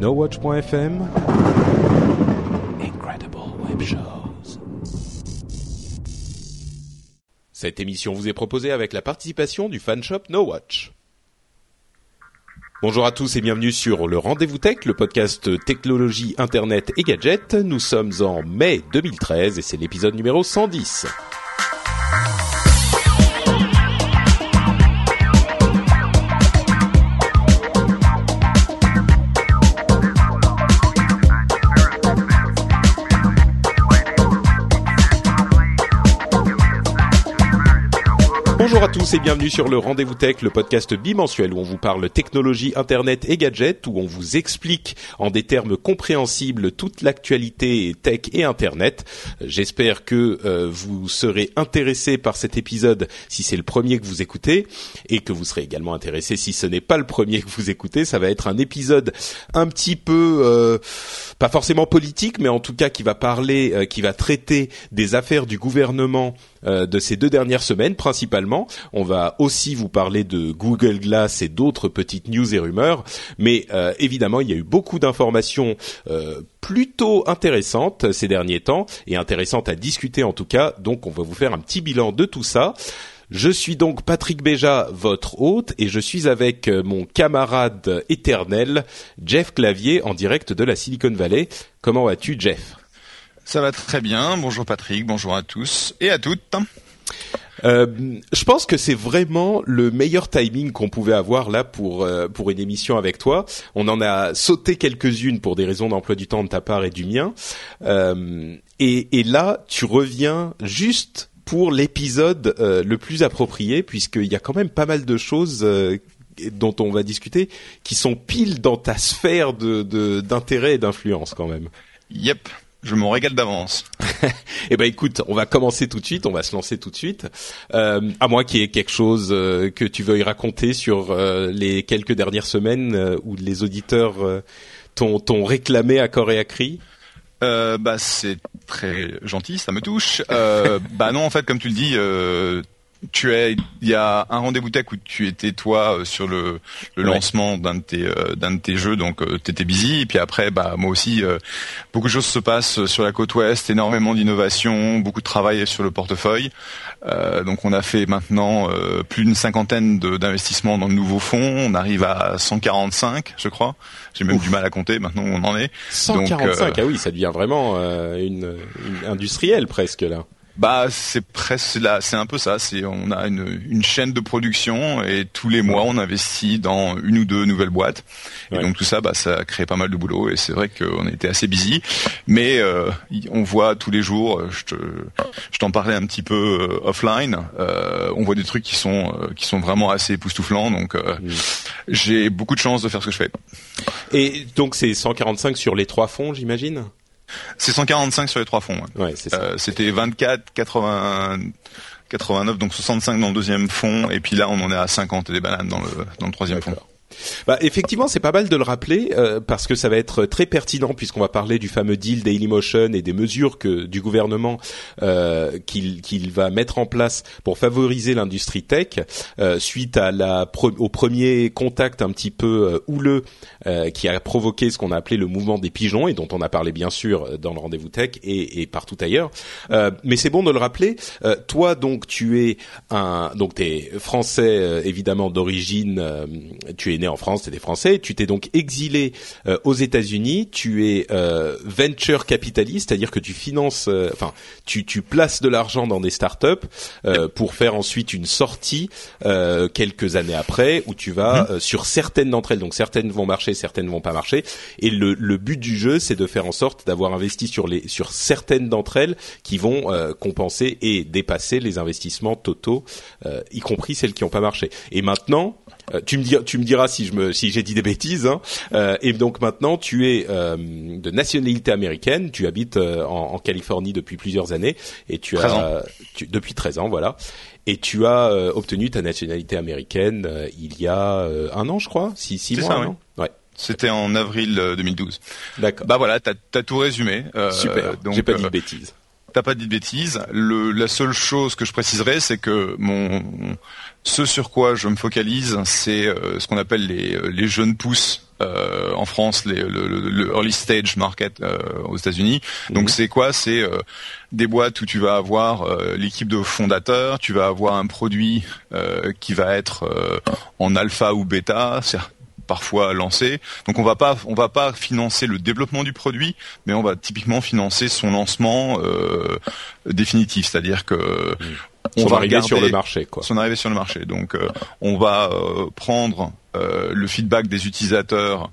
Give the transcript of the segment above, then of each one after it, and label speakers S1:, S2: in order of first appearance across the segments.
S1: NoWatch.fm Incredible Web Shows. Cette émission vous est proposée avec la participation du fanshop NoWatch. Bonjour à tous et bienvenue sur le Rendez-vous Tech, le podcast technologie, internet et gadgets. Nous sommes en mai 2013 et c'est l'épisode numéro 110. Bonjour à tous et bienvenue sur le Rendez-vous Tech, le podcast bimensuel où on vous parle technologie, internet et gadgets, où on vous explique en des termes compréhensibles toute l'actualité tech et internet. J'espère que euh, vous serez intéressé par cet épisode si c'est le premier que vous écoutez et que vous serez également intéressé si ce n'est pas le premier que vous écoutez. Ça va être un épisode un petit peu euh, pas forcément politique, mais en tout cas qui va parler, euh, qui va traiter des affaires du gouvernement euh, de ces deux dernières semaines principalement. On va aussi vous parler de Google Glass et d'autres petites news et rumeurs, mais euh, évidemment il y a eu beaucoup d'informations euh, plutôt intéressantes ces derniers temps et intéressantes à discuter en tout cas. Donc on va vous faire un petit bilan de tout ça. Je suis donc Patrick Béja, votre hôte, et je suis avec mon camarade éternel, Jeff Clavier, en direct de la Silicon Valley. Comment vas-tu, Jeff?
S2: Ça va très bien. Bonjour Patrick, bonjour à tous et à toutes.
S1: Euh, je pense que c'est vraiment le meilleur timing qu'on pouvait avoir là pour euh, pour une émission avec toi. On en a sauté quelques-unes pour des raisons d'emploi du temps de ta part et du mien. Euh, et, et, là, tu reviens juste pour l'épisode le plus approprié puisqu'il y a quand même pas mal de choses dont on va discuter qui sont pile dans ta sphère de d'intérêt et d'influence quand même.
S2: Yep. Je m'en régale d'avance.
S1: eh ben écoute, on va commencer tout de suite, on va se lancer tout de suite. Euh, à moins qu'il y ait quelque chose euh, que tu veuilles raconter sur euh, les quelques dernières semaines euh, où les auditeurs t'ont réclamé à corps et à cri.
S2: bah c'est très gentil, ça me touche. bah non, en fait, comme tu le dis tu es, il y a un rendez-vous tech où tu étais toi euh, sur le, le lancement d'un de tes euh, d'un de tes jeux, donc euh, t'étais busy. Et puis après, bah moi aussi, beaucoup de choses se passent sur la côte ouest, énormément d'innovation, beaucoup de travail sur le portefeuille. donc on a fait maintenant plus d'une cinquantaine d'investissements dans de nouveaux fonds. On arrive à 145, je crois. J'ai même du mal à compter maintenant où on en est.
S1: 145, ah oui, ça devient vraiment une, une industrielle presque là.
S2: Bah c'est presque là, c'est un peu ça. C'est on a une, une, chaîne de production et tous les mois on investit dans une ou deux nouvelles boîtes. Et donc tout ça, bah ça crée pas mal de boulot et c'est vrai qu'on était assez busy. Mais euh, on voit tous les jours. Je te, je t'en parlais un petit peu euh, offline. Euh, on voit des trucs qui sont euh, qui sont vraiment assez époustouflants. Donc euh, mm. j'ai beaucoup de chance de faire ce que je fais.
S1: Et donc c'est 145 sur les trois fonds, j'imagine?
S2: C'est 145 sur les trois fonds.
S1: Ouais, c'est
S2: euh, C'était 24, 80, 89, donc 65 dans le deuxième fond, et puis là on en est à 50 des bananes dans le dans le troisième fond.
S1: Bah, effectivement, c'est pas mal de le rappeler euh, parce que ça va être très pertinent puisqu'on va parler du fameux deal Dailymotion et des mesures que du gouvernement euh, qu'il qu'il va mettre en place pour favoriser l'industrie tech euh, suite à la au premier contact un petit peu euh, houleux euh, qui a provoqué ce qu'on a appelé le mouvement des pigeons et dont on a parlé bien sûr dans le rendez-vous tech et, et partout ailleurs. mais c'est bon de le rappeler. toi donc tu es un donc t'es français évidemment d'origine, tu es né en France, t'es des Français. Tu t'es donc exilé aux États-Unis. Tu es venture capitaliste, c'est-à-dire que tu finances, enfin, tu tu places de l'argent dans des startups pour faire ensuite une sortie quelques années après, où tu vas mm-hmm. sur certaines d'entre elles. Donc certaines vont marcher, certaines vont pas marcher. Et le le but du jeu, c'est de faire en sorte d'avoir investi sur les sur certaines d'entre elles qui vont compenser et dépasser les investissements totaux, euh, y compris celles qui n'ont pas marché. Et maintenant, euh, tu me dis, tu me diras si je me, si j'ai dit des bêtises. Hein, euh, et donc maintenant, tu es de nationalité américaine. Tu habites en, Californie depuis plusieurs années et tu as depuis 13 ans, voilà. Et tu as obtenu ta nationalité américaine il y a un an, je crois, six, six mois,
S2: ça,
S1: ouais.
S2: C'était en avril 2012.
S1: D'accord.
S2: Bah voilà, t'as as tout résumé.
S1: Super. Donc j'ai pas dit de bêtises.
S2: T'as pas dit de bêtises. Le, la seule chose que je préciserai, c'est que mon ce sur quoi je me focalise, c'est euh, ce qu'on appelle les, euh, les jeunes pousses euh, en France, les, le, le, early stage market euh, aux États-Unis. Donc mhm. c'est quoi? C'est des boîtes où tu vas avoir l'équipe de fondateurs, tu vas avoir un produit qui va être en alpha ou bêta, parfois lancé. Donc on va pas on va pas financer le développement du produit, mais on va typiquement financer son lancement euh, définitif, c'est-à-dire que
S1: mmh. on va arriver sur le marché quoi.
S2: Son arrivée sur le marché. Donc euh, on va euh, prendre le feedback des utilisateurs,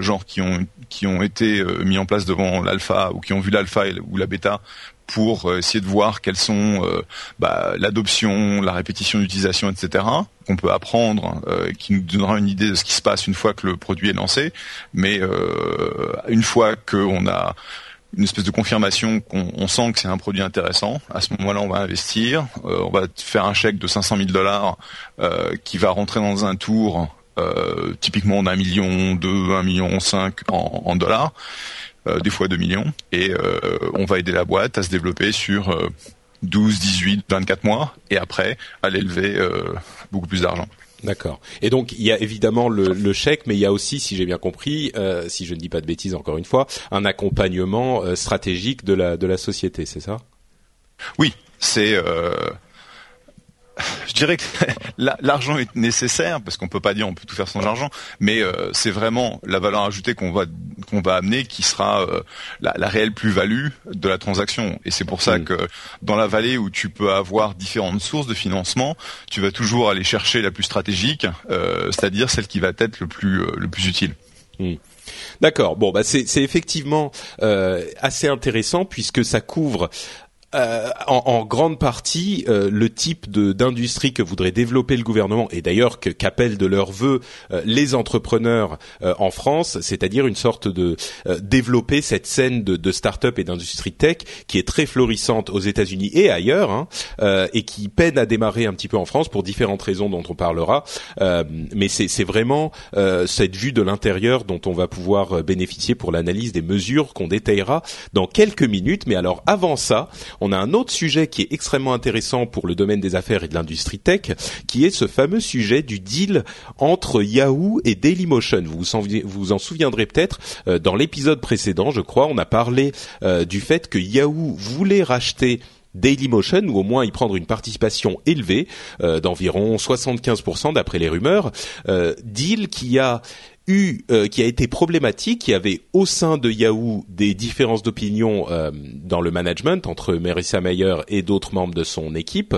S2: genre qui ont qui ont été mis en place devant l'alpha ou qui ont vu l'alpha ou la bêta pour euh, essayer de voir quelles sont euh, bah, l'adoption, la répétition d'utilisation, etc. qu'on peut apprendre, euh, qui nous donnera une idée de ce qui se passe une fois que le produit est lancé. Mais une fois qu'on a une espèce de confirmation qu'on sent que c'est un produit intéressant. À ce moment-là, on va investir. on va faire un chèque de 500 000 dollars qui va rentrer dans un tour typiquement d'un million, deux, un million cinq en, en dollars. Euh, des fois 2 millions, et euh, on va aider la boîte à se développer sur 12, 18, 24 mois, et après à l'élever euh, beaucoup plus d'argent.
S1: D'accord. Et donc il y a évidemment le, chèque, mais il y a aussi, si j'ai bien compris, si je ne dis pas de bêtises encore une fois, un accompagnement stratégique de la de la société, c'est ça?
S2: Oui, c'est je dirais que l'argent est nécessaire parce qu'on peut pas dire on peut tout faire sans argent, mais c'est vraiment la valeur ajoutée qu'on va qu'on va amener qui sera euh, la, la, réelle plus-value de la transaction. Et c'est pour ça mm. que dans la vallée où tu peux avoir différentes sources de financement, tu vas toujours aller chercher la plus stratégique, euh, c'est-à-dire celle qui va être le plus le plus utile.
S1: Mm. D'accord. Bon, bah c'est effectivement assez intéressant puisque ça couvre euh, en, en, grande partie euh, le type d'industrie que voudrait développer le gouvernement et d'ailleurs que qu'appellent de leur vœu euh, les entrepreneurs en France, c'est-à-dire une sorte de développer cette scène de, de start-up et d'industrie tech qui est très florissante aux États-Unis et ailleurs hein, et qui peine à démarrer un petit peu en France pour différentes raisons dont on parlera. mais c'est vraiment cette vue de l'intérieur dont on va pouvoir bénéficier pour l'analyse des mesures qu'on détaillera dans quelques minutes. Mais alors avant ça, a un autre sujet qui est extrêmement intéressant pour le domaine des affaires et de l'industrie tech, qui est ce fameux sujet du deal entre Yahoo et Dailymotion. Vous vous en, souviendrez peut-être, euh, dans l'épisode précédent, je crois, on a parlé euh, du fait que Yahoo voulait racheter Dailymotion ou au moins y prendre une participation élevée euh, d'environ 75% d'après les rumeurs, deal qui a eu, euh, qui a été problématique, qui avait au sein de Yahoo des différences d'opinion euh, dans le management entre Marissa Mayer et d'autres membres de son équipe,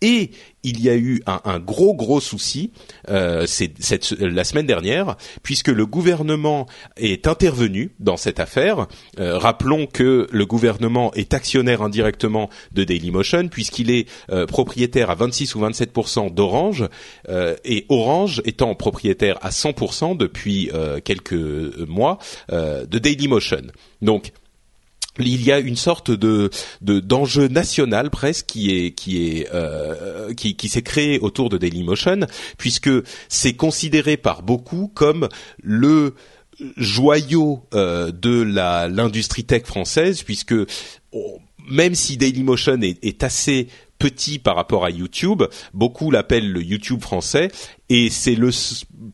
S1: et il y a eu un, gros gros souci euh, cette, la semaine dernière, puisque le gouvernement est intervenu dans cette affaire. Euh, rappelons que le gouvernement est actionnaire indirectement de Dailymotion, puisqu'il est euh, propriétaire à 26 ou 27% d'Orange, et Orange étant propriétaire à 100% depuis quelques mois de Dailymotion. Donc il y a une sorte de d'enjeu national presque qui est qui est euh, qui, qui s'est créé autour de Dailymotion puisque c'est considéré par beaucoup comme le joyau euh, de la l'industrie tech française puisque même si Dailymotion est, est assez petit par rapport à YouTube. Beaucoup l'appellent le YouTube français et c'est le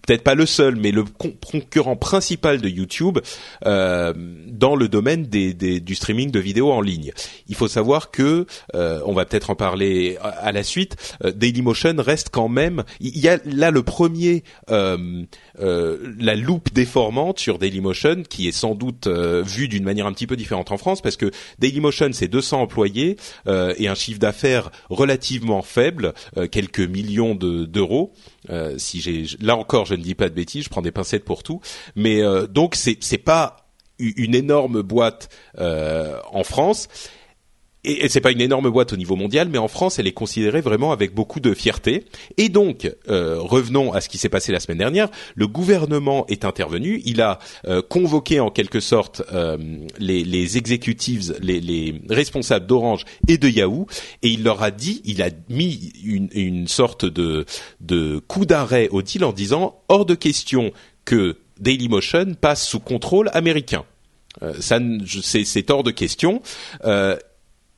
S1: peut-être pas le seul, mais le concurrent principal de YouTube euh, dans le domaine des, des, du streaming de vidéos en ligne. Il faut savoir que, euh, on va peut-être en parler à, la suite, euh, Dailymotion reste quand même. Il y a là le premier, euh, euh, la loupe déformante sur Dailymotion, qui est sans doute vue d'une manière un petit peu différente en France, parce que Dailymotion c'est 200 employés et un chiffre d'affaires relativement faible, quelques millions d'euros. Euh, si j'ai là encore, je ne dis pas de bêtises, je prends des pincettes pour tout, mais euh, donc c'est c'est pas une énorme boîte euh, en France et, c'est pas une énorme boîte au niveau mondial, mais en France, elle est considérée vraiment avec beaucoup de fierté. Et donc, euh, revenons à ce qui s'est passé la semaine dernière. Le gouvernement est intervenu. Il a euh, convoqué en quelque sorte euh, les, les executives, les, les responsables d'Orange et de Yahoo, et il leur a dit, il a mis une, une sorte de, de coup d'arrêt au deal en disant hors de question que Dailymotion passe sous contrôle américain. Euh, ça, c'est hors de question. Euh,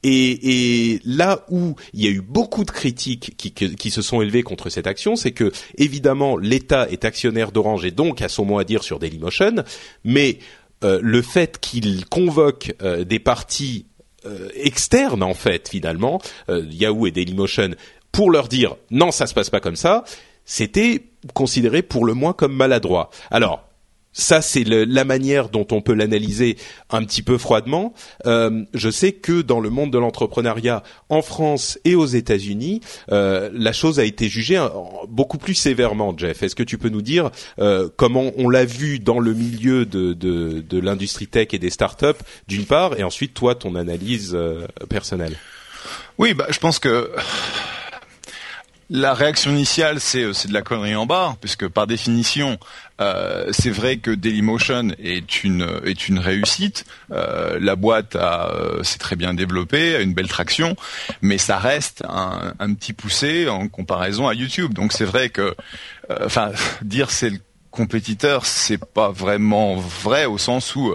S1: et, et, là où il y a eu beaucoup de critiques qui, qui se sont élevées contre cette action, c'est que évidemment l'État est actionnaire d'Orange et donc a son mot à dire sur Dailymotion, mais euh, le fait qu'il convoque euh, des parties euh, externes en fait finalement, Yahoo et Dailymotion, pour leur dire non ça se passe pas comme ça, c'était considéré pour le moins comme maladroit. Alors ça, c'est la manière dont on peut l'analyser un petit peu froidement. Euh, je sais que dans le monde de l'entrepreneuriat en France et aux États-Unis, euh, la chose a été jugée beaucoup plus sévèrement. Jeff, est-ce que tu peux nous dire euh, comment on l'a vu dans le milieu de, de, de l'industrie tech et des startups, d'une part, et ensuite toi ton analyse personnelle?
S2: Oui, bah, je pense que la réaction initiale, c'est c'est de la connerie en bas, puisque par définition, euh, c'est vrai que Dailymotion est une est une réussite. Euh, la boîte a euh, s'est très bien développée, a une belle traction, mais ça reste un, un petit poussé en comparaison à YouTube. Donc c'est vrai que, enfin, dire c'est le compétiteur, c'est pas vraiment vrai au sens où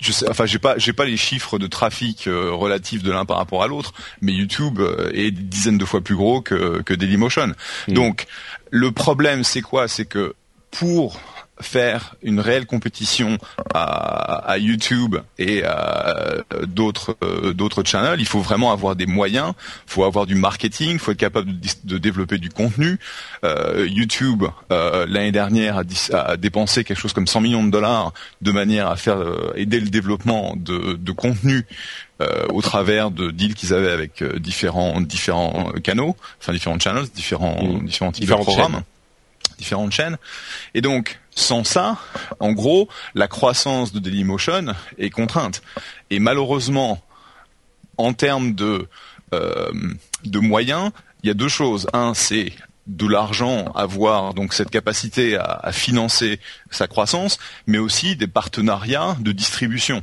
S2: je sais, enfin j'ai pas j'ai pas les chiffres de trafic euh, relatifs de l'un par rapport à l'autre, mais YouTube euh, est des dizaines de fois plus gros que que Dailymotion. Hmm. Donc le problème c'est quoi? C'est que pour faire une réelle compétition à, YouTube et à d'autres euh, d'autres channels, il faut vraiment avoir des moyens, il faut avoir du marketing, il faut être capable de, développer du contenu. Euh, YouTube euh, l'année dernière a, dépensé quelque chose comme 100 millions de dollars de manière à faire aider le développement de, de contenu au travers de deals qu'ils avaient avec différents différents canaux, enfin différents channels, différents mmh. différents types de programmes différentes chaînes. Et donc, sans ça, en gros, la croissance de Dailymotion est contrainte. Et malheureusement, en termes de, euh, de moyens, il y a deux choses. Un, c'est de l'argent, avoir donc cette capacité à, financer sa croissance, mais aussi des partenariats de distribution.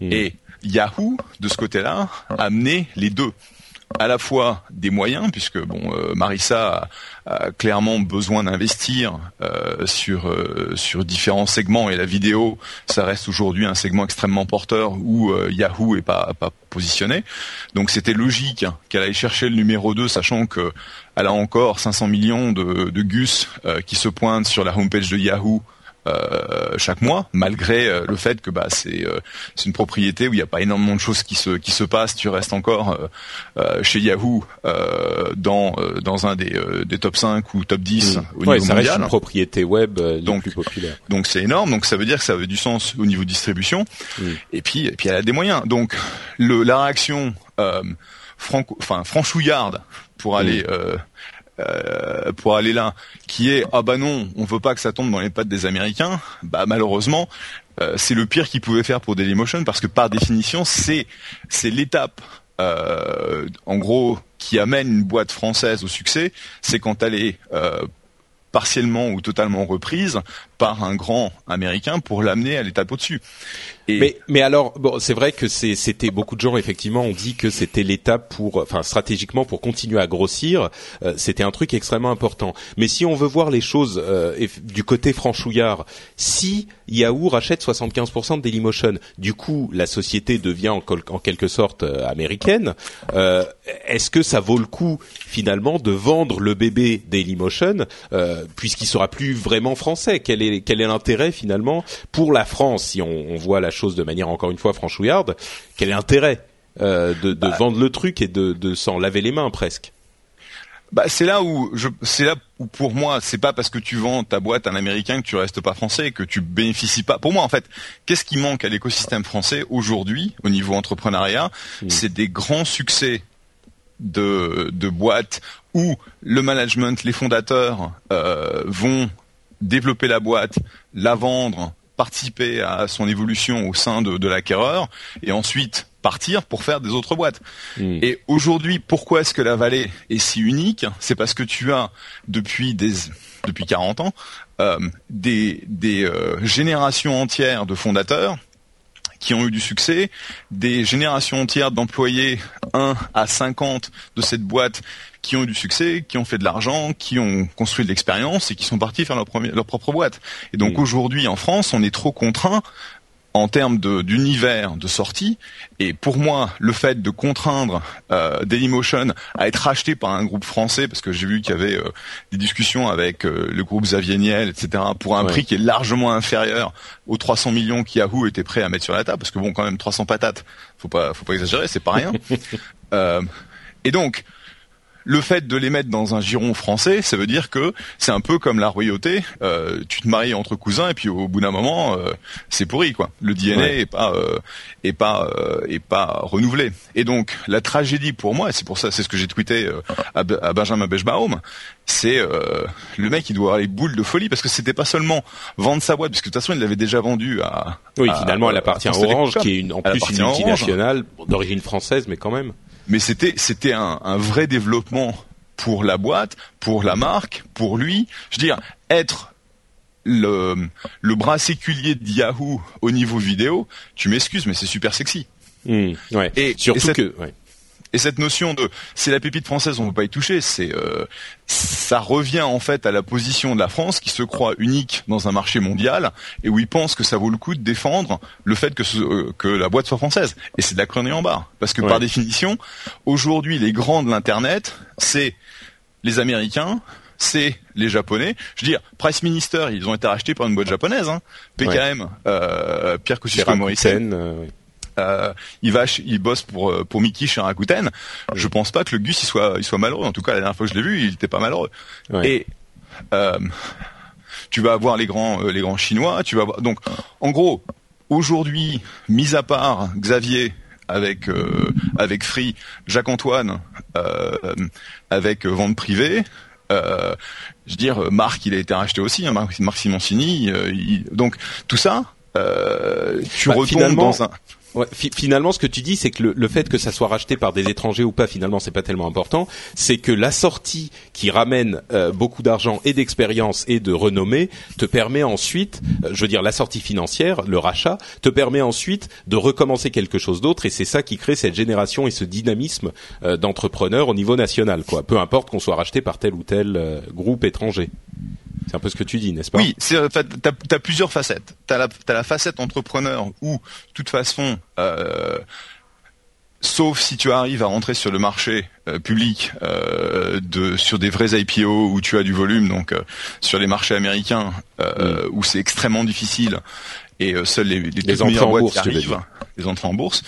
S2: Mmh. Et Yahoo, de ce côté-là, a amené les deux à la fois des moyens, puisque bon, euh, Marissa a, clairement besoin d'investir euh, sur euh, sur différents segments et la vidéo, ça reste aujourd'hui un segment extrêmement porteur où Yahoo est pas positionné. Donc c'était logique qu'elle aille chercher le numéro 2, sachant que elle a encore 500 millions de, de gus qui se pointent sur la homepage de Yahoo euh, chaque mois, malgré euh, le fait que bah, c'est euh, une propriété où il n'y a pas énormément de choses qui se qui se passent. Tu restes encore chez Yahoo dans dans un des, des top 5 ou top 10
S1: mmh. au niveau ça Reste une propriété web donc, plus populaire.
S2: Donc c'est énorme. Donc ça veut dire que ça avait du sens au niveau distribution. Mmh. Et puis et puis elle a des moyens. Donc le la réaction franco, enfin franchouillarde pour mmh. Euh, pour aller là, qui est ah bah non, on veut pas que ça tombe dans les pattes des Américains, bah malheureusement euh, c'est le pire qu'ils pouvaient faire pour Dailymotion parce que par définition c'est c'est l'étape euh, en gros qui amène une boîte française au succès, c'est quand elle est partiellement ou totalement reprise par un grand américain pour l'amener à l'étape au-dessus.
S1: Mais, alors, bon, c'est vrai que c'était beaucoup de gens effectivement ont dit que c'était l'étape pour, enfin stratégiquement pour continuer à grossir, euh, c'était un truc extrêmement important. Mais si on veut voir les choses euh, du côté franchouillard, si Yahoo rachète 75% de Dailymotion, du coup la société devient en, quelque sorte euh, américaine. Est-ce que ça vaut le coup finalement de vendre le bébé Dailymotion puisqu'il sera plus vraiment français? Est quel est l'intérêt finalement pour la France si on, on voit la chose de manière encore une fois franchouillarde, quel est l'intérêt euh, de, de bah. vendre le truc et de, de s'en laver les mains presque?
S2: Bah, c'est là où je, c'est là où pour moi, c'est pas parce que tu vends ta boîte à un américain que tu restes pas français, que tu bénéficies pas. Pour moi, en fait, qu'est-ce qui manque à l'écosystème français aujourd'hui au niveau entrepreneuriat mmh. C'est des grands succès de, de boîtes où le management, les fondateurs euh, vont développer la boîte, la vendre, participer à son évolution au sein de, de l'acquéreur et ensuite partir pour faire des autres boîtes. Hmm. Et aujourd'hui, pourquoi est-ce que la vallée est si unique? C'est parce que tu as depuis des depuis 40 ans euh, des, des euh, générations entières de fondateurs qui ont eu du succès, des générations entières d'employés 1 à 50 de cette boîte qui ont eu du succès, qui ont fait de l'argent, qui ont construit de l'expérience et qui sont partis faire leur, leur propre boîte. Et donc aujourd'hui en France, on est trop contraint en termes d'univers de, sortie. Et pour moi, le fait de contraindre euh, Dailymotion à être racheté par un groupe français, parce que j'ai vu qu'il y avait euh, des discussions avec euh, le groupe Xavier Niel, etc., pour un prix qui est largement inférieur aux 300 millions qu'Yahoo était prêt à mettre sur la table, parce que bon, quand même 300 patates, faut pas, faut pas exagérer, c'est pas rien. Euh, et donc, le fait de les mettre dans un giron français, ça veut dire que c'est un peu comme la royauté. Euh, tu te maries entre cousins et puis au bout d'un moment, euh, c'est pourri quoi. Le DNA est pas euh, est pas est pas renouvelé. Et donc la tragédie pour moi, et c'est pour ça, c'est ce que j'ai tweeté à, Benjamin Bechbaum, c'est le mec qui doit avoir les boules de folie parce que c'était pas seulement vendre sa boîte, puisque de toute façon il l'avait déjà vendu à.
S1: Oui, finalement elle appartient à Orange, qui est une, en plus une multinationale d'origine française, mais quand même
S2: mais c'était c'était un, un, vrai développement pour la boîte, pour la marque, pour lui. Je veux dire, être le, le bras séculier de Yahoo au niveau vidéo, tu m'excuses, mais c'est super sexy.
S1: Mmh, ouais. Et surtout que ouais.
S2: Et cette notion de c'est la pépite française, on ne peut pas y toucher, c'est euh, ça revient en fait à la position de la France qui se croit unique dans un marché mondial et où il pense que ça vaut le coup de défendre le fait que euh, que la boîte soit française. Et c'est de la chronique en barre parce que par définition, aujourd'hui les grands de l'internet, c'est les Américains, c'est les Japonais. Je veux dire, Price Minister, ils ont été rachetés par une boîte japonaise. Hein. PKM, euh, Pierre Kosciusko Morrison. Euh, euh, il va, il bosse pour euh, pour Mickey chez Rakuten. Je pense pas que le Gus il soit il soit malheureux. En tout cas, la dernière fois que je l'ai vu, il était pas malheureux. Et euh, tu vas avoir les grands les grands chinois. Tu vas avoir, donc en gros aujourd'hui, mis à part Xavier avec avec Free, Jacques Antoine avec vente privée. je veux dire, Marc, il a été racheté aussi, hein, Marc, Marc Simoncini. donc tout ça, tu bah, retombes dans un
S1: finalement, ce que tu dis, c'est que le, fait que ça soit racheté par des étrangers ou pas, finalement, c'est pas tellement important. C'est que la sortie qui ramène euh, beaucoup d'argent et d'expérience et de renommée te permet ensuite, euh, je veux dire, la sortie financière, le rachat, te permet ensuite de recommencer quelque chose d'autre. Et c'est ça qui crée cette génération et ce dynamisme euh, d'entrepreneurs au niveau national, quoi. Peu importe qu'on soit racheté par tel ou tel groupe étranger. C'est un peu ce que tu dis, n'est-ce pas
S2: Oui, fait, t'as as plusieurs facettes. T'as la, as la facette entrepreneur où, de toute façon, euh, sauf si tu arrives à rentrer sur le marché euh, public euh, de sur des vrais IPO où tu as du volume, donc euh, sur les marchés américains mm. où c'est extrêmement difficile et seuls les, les,
S1: les entrées en bourse,
S2: arrivent, les entrées en bourse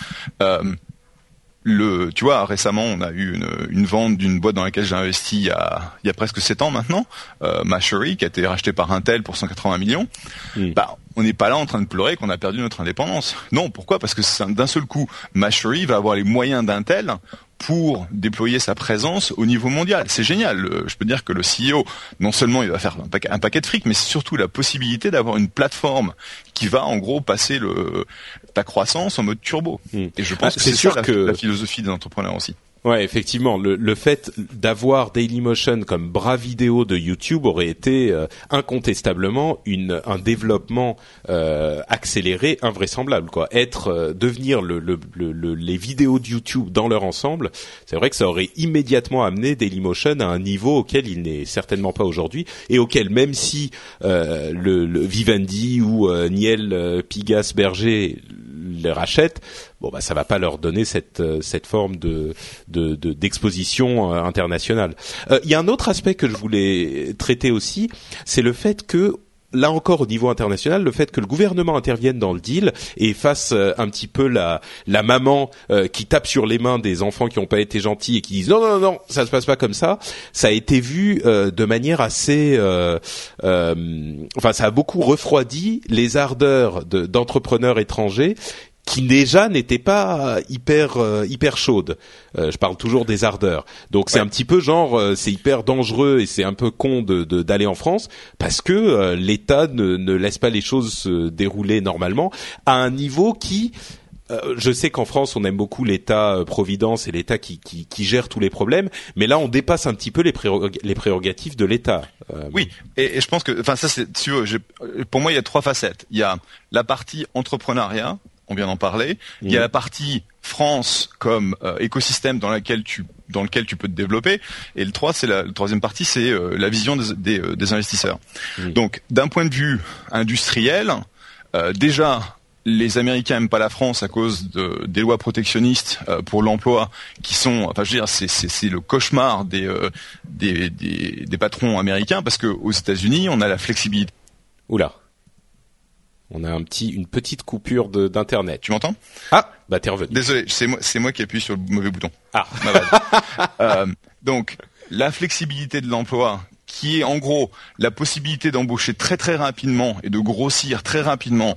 S2: le, tu vois, récemment, on a eu une, une vente d'une boîte dans laquelle j'ai investi il y a, il y a presque 7 ans maintenant, euh, Mashery, qui a été racheté par Intel pour 180 millions. Hmm. Bah, on n'est pas là en train de pleurer qu'on a perdu notre indépendance. Non, pourquoi? Parce que d'un seul coup, Mashery va avoir les moyens d'Intel pour déployer sa présence au niveau mondial. C'est génial. Je peux dire que le CEO, non seulement il va faire un paquet, un paquet de fric, mais c'est surtout la possibilité d'avoir une plateforme qui va en gros passer le, ta croissance en mode turbo. Hmm. Et je pense ah, que c'est sûr que la philosophie des entrepreneurs aussi.
S1: Ouais, effectivement, le, le fait d'avoir Dailymotion comme bras vidéo de YouTube aurait été euh, incontestablement une, un développement euh, accéléré, invraisemblable. Quoi, être, euh, devenir le, le, le, les vidéos de YouTube dans leur ensemble, c'est vrai que ça aurait immédiatement amené Dailymotion à un niveau auquel il n'est certainement pas aujourd'hui et auquel même si le, le, Vivendi ou Niel Pigas Berger les rachètent, bon bah ça va pas leur donner cette cette forme de d'exposition euh, internationale. Euh, il y a un autre aspect que je voulais traiter aussi, c'est le fait que là encore au niveau international, le fait que le gouvernement intervienne dans le deal et fasse euh, un petit peu la, la maman qui tape sur les mains des enfants qui n'ont pas été gentils et qui disent non non non ça se passe pas comme ça, ça a été vu de manière assez, enfin ça a beaucoup refroidi les ardeurs d'entrepreneurs étrangers qui déjà n'était pas hyper euh, hyper chaude. Euh, je parle toujours des ardeurs. Donc c'est un petit peu genre euh, c'est hyper dangereux et c'est un peu con de d'aller en France parce que l'État ne, ne laisse pas les choses se dérouler normalement à un niveau qui je sais qu'en France, on aime beaucoup l'État providence et l'État qui, qui, qui, gère tous les problèmes, mais là, on dépasse un petit peu les, les prérogatives de l'État.
S2: oui, et, et, je pense que, enfin, ça, c'est, pour moi, il y a trois facettes. Il y a la partie entrepreneuriat, on vient d'en parler. Il y a la partie France comme euh, écosystème dans laquelle tu dans lequel tu peux te développer. Et le 3, c'est la, troisième partie, c'est euh, la vision des, des, euh, investisseurs. Donc, d'un point de vue industriel, déjà, les Américains aiment pas la France à cause de, des lois protectionnistes pour l'emploi qui sont, enfin, je veux dire, c'est le cauchemar des, des, des, des patrons américains parce que aux États-Unis, on a la flexibilité.
S1: Oula. On a un petit, une petite coupure d'internet.
S2: Tu m'entends?
S1: Ah, bah t'es revenu.
S2: Désolé, c'est moi, c'est moi qui appuie sur le mauvais bouton.
S1: Ah,
S2: euh, donc la flexibilité de l'emploi, qui est en gros la possibilité d'embaucher très très rapidement et de grossir très rapidement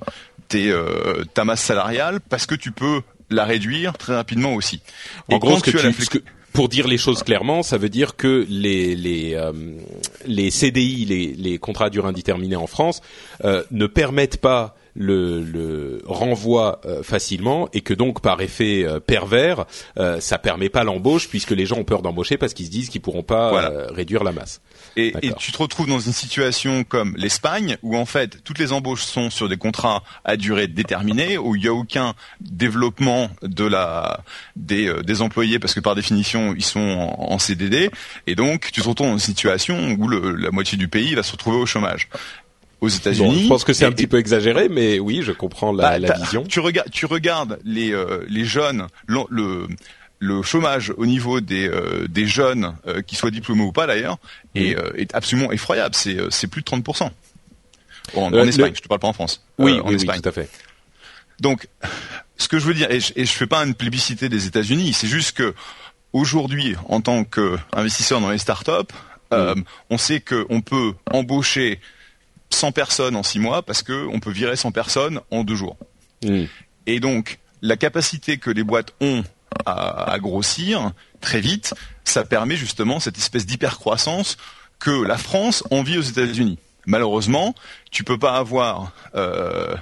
S2: tes, euh, ta masse salariale, parce que tu peux la réduire très rapidement aussi.
S1: En gros, ce que tu, pour dire les choses clairement, ça veut dire que les les euh, les CDI, les, les contrats à durée indéterminée en France, euh, ne permettent pas le, le renvoie euh, facilement et que donc par effet euh, pervers, euh, ça permet pas l'embauche puisque les gens ont peur d'embaucher parce qu'ils se disent qu'ils pourront pas euh, réduire la masse.
S2: Et, et, tu te retrouves dans une situation comme l'Espagne où en fait toutes les embauches sont sur des contrats à durée déterminée où il n'y a aucun développement de la des, des employés parce que par définition ils sont en, CDD et donc tu te retrouves dans une situation où le, la moitié du pays va se retrouver au chômage aux États-Unis.
S1: je pense que c'est un petit peu exagéré, mais oui, je comprends la, bah, vision.
S2: Tu regardes, tu regardes les euh, les jeunes, le, le chômage au niveau des euh, des jeunes, euh, qui soient diplômés ou pas d'ailleurs, est, est, absolument effroyable. C'est c'est plus de 30 En, en Espagne, je te parle pas en France.
S1: Oui, en Espagne. oui, tout à fait.
S2: Donc, ce que je veux dire, et je, et je fais pas une plébiscité des États-Unis, c'est juste que aujourd'hui, en tant qu'investisseur dans les startups, on sait qu'on peut embaucher 100 personnes en 6 mois parce qu'on peut virer 100 personnes en 2 jours. Mm. Et donc, la capacité que les boîtes ont à, grossir très vite, ça permet justement cette espèce d'hypercroissance que la France envie aux États-Unis. Malheureusement, tu peux pas avoir euh,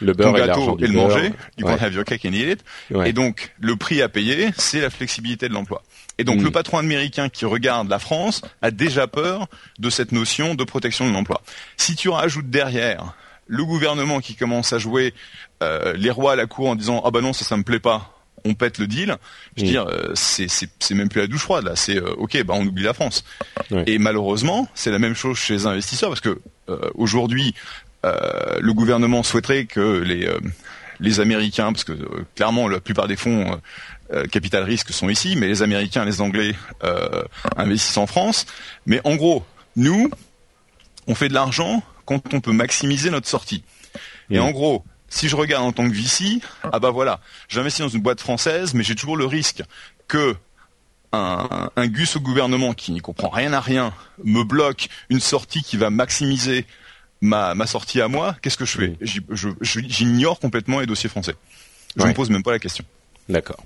S1: le beurre
S2: ton gâteau
S1: et,
S2: le manger. You can't have your cake and eat it. Et donc, le prix à payer, c'est la flexibilité de l'emploi. Et donc, mm. le patron américain qui regarde la France a déjà peur de cette notion de protection de l'emploi. Si tu rajoutes derrière le gouvernement qui commence à jouer euh, les rois à la cour en disant ah bah non ça ça me plaît pas on pète le deal. Je veux mm. dire, euh, c'est même plus la douche froide là. C'est euh, ok, bah on oublie la France. Et malheureusement, c'est la même chose chez les investisseurs parce que aujourd'hui, le gouvernement souhaiterait que les les Américains, parce que clairement la plupart des fonds euh, capital risque sont ici, mais les Américains, les Anglais euh, investissent en France. Mais en gros, nous, on fait de l'argent quand on peut maximiser notre sortie. Et en gros, si je regarde en tant que VC, ah bah voilà, j'investis dans une boîte française, mais j'ai toujours le risque que un, un, gus au gouvernement qui n'y comprend rien à rien me bloque une sortie qui va maximiser ma, ma sortie à moi. Qu'est-ce que je fais? J'ignore complètement les dossiers français. Je ne me pose même pas la question.
S1: D'accord.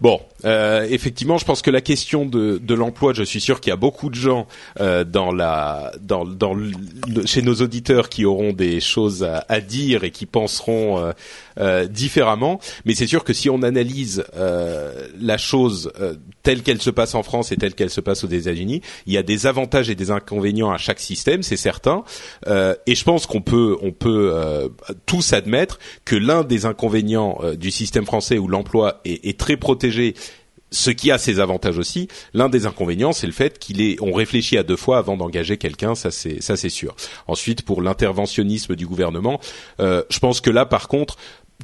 S1: Bon, euh, effectivement, je pense que la question de, de l'emploi, je suis sûr qu'il y a beaucoup de gens euh, dans la, dans, dans chez nos auditeurs qui auront des choses à, à dire et qui penseront euh, euh différemment. Mais c'est sûr que si on analyse euh, la chose euh, telle qu'elle se passe en France et telle qu'elle se passe aux États-Unis, il y a des avantages et des inconvénients à chaque système, c'est certain. et je pense qu'on peut, on peut tous admettre que l'un des inconvénients du système français où l'emploi est, est très protégé ce qui a ses avantages aussi. L'un des inconvénients, c'est le fait qu'il est, on réfléchit à deux fois avant d'engager quelqu'un, ça c'est sûr. Ensuite, pour l'interventionnisme du gouvernement, euh, je pense que là, par contre,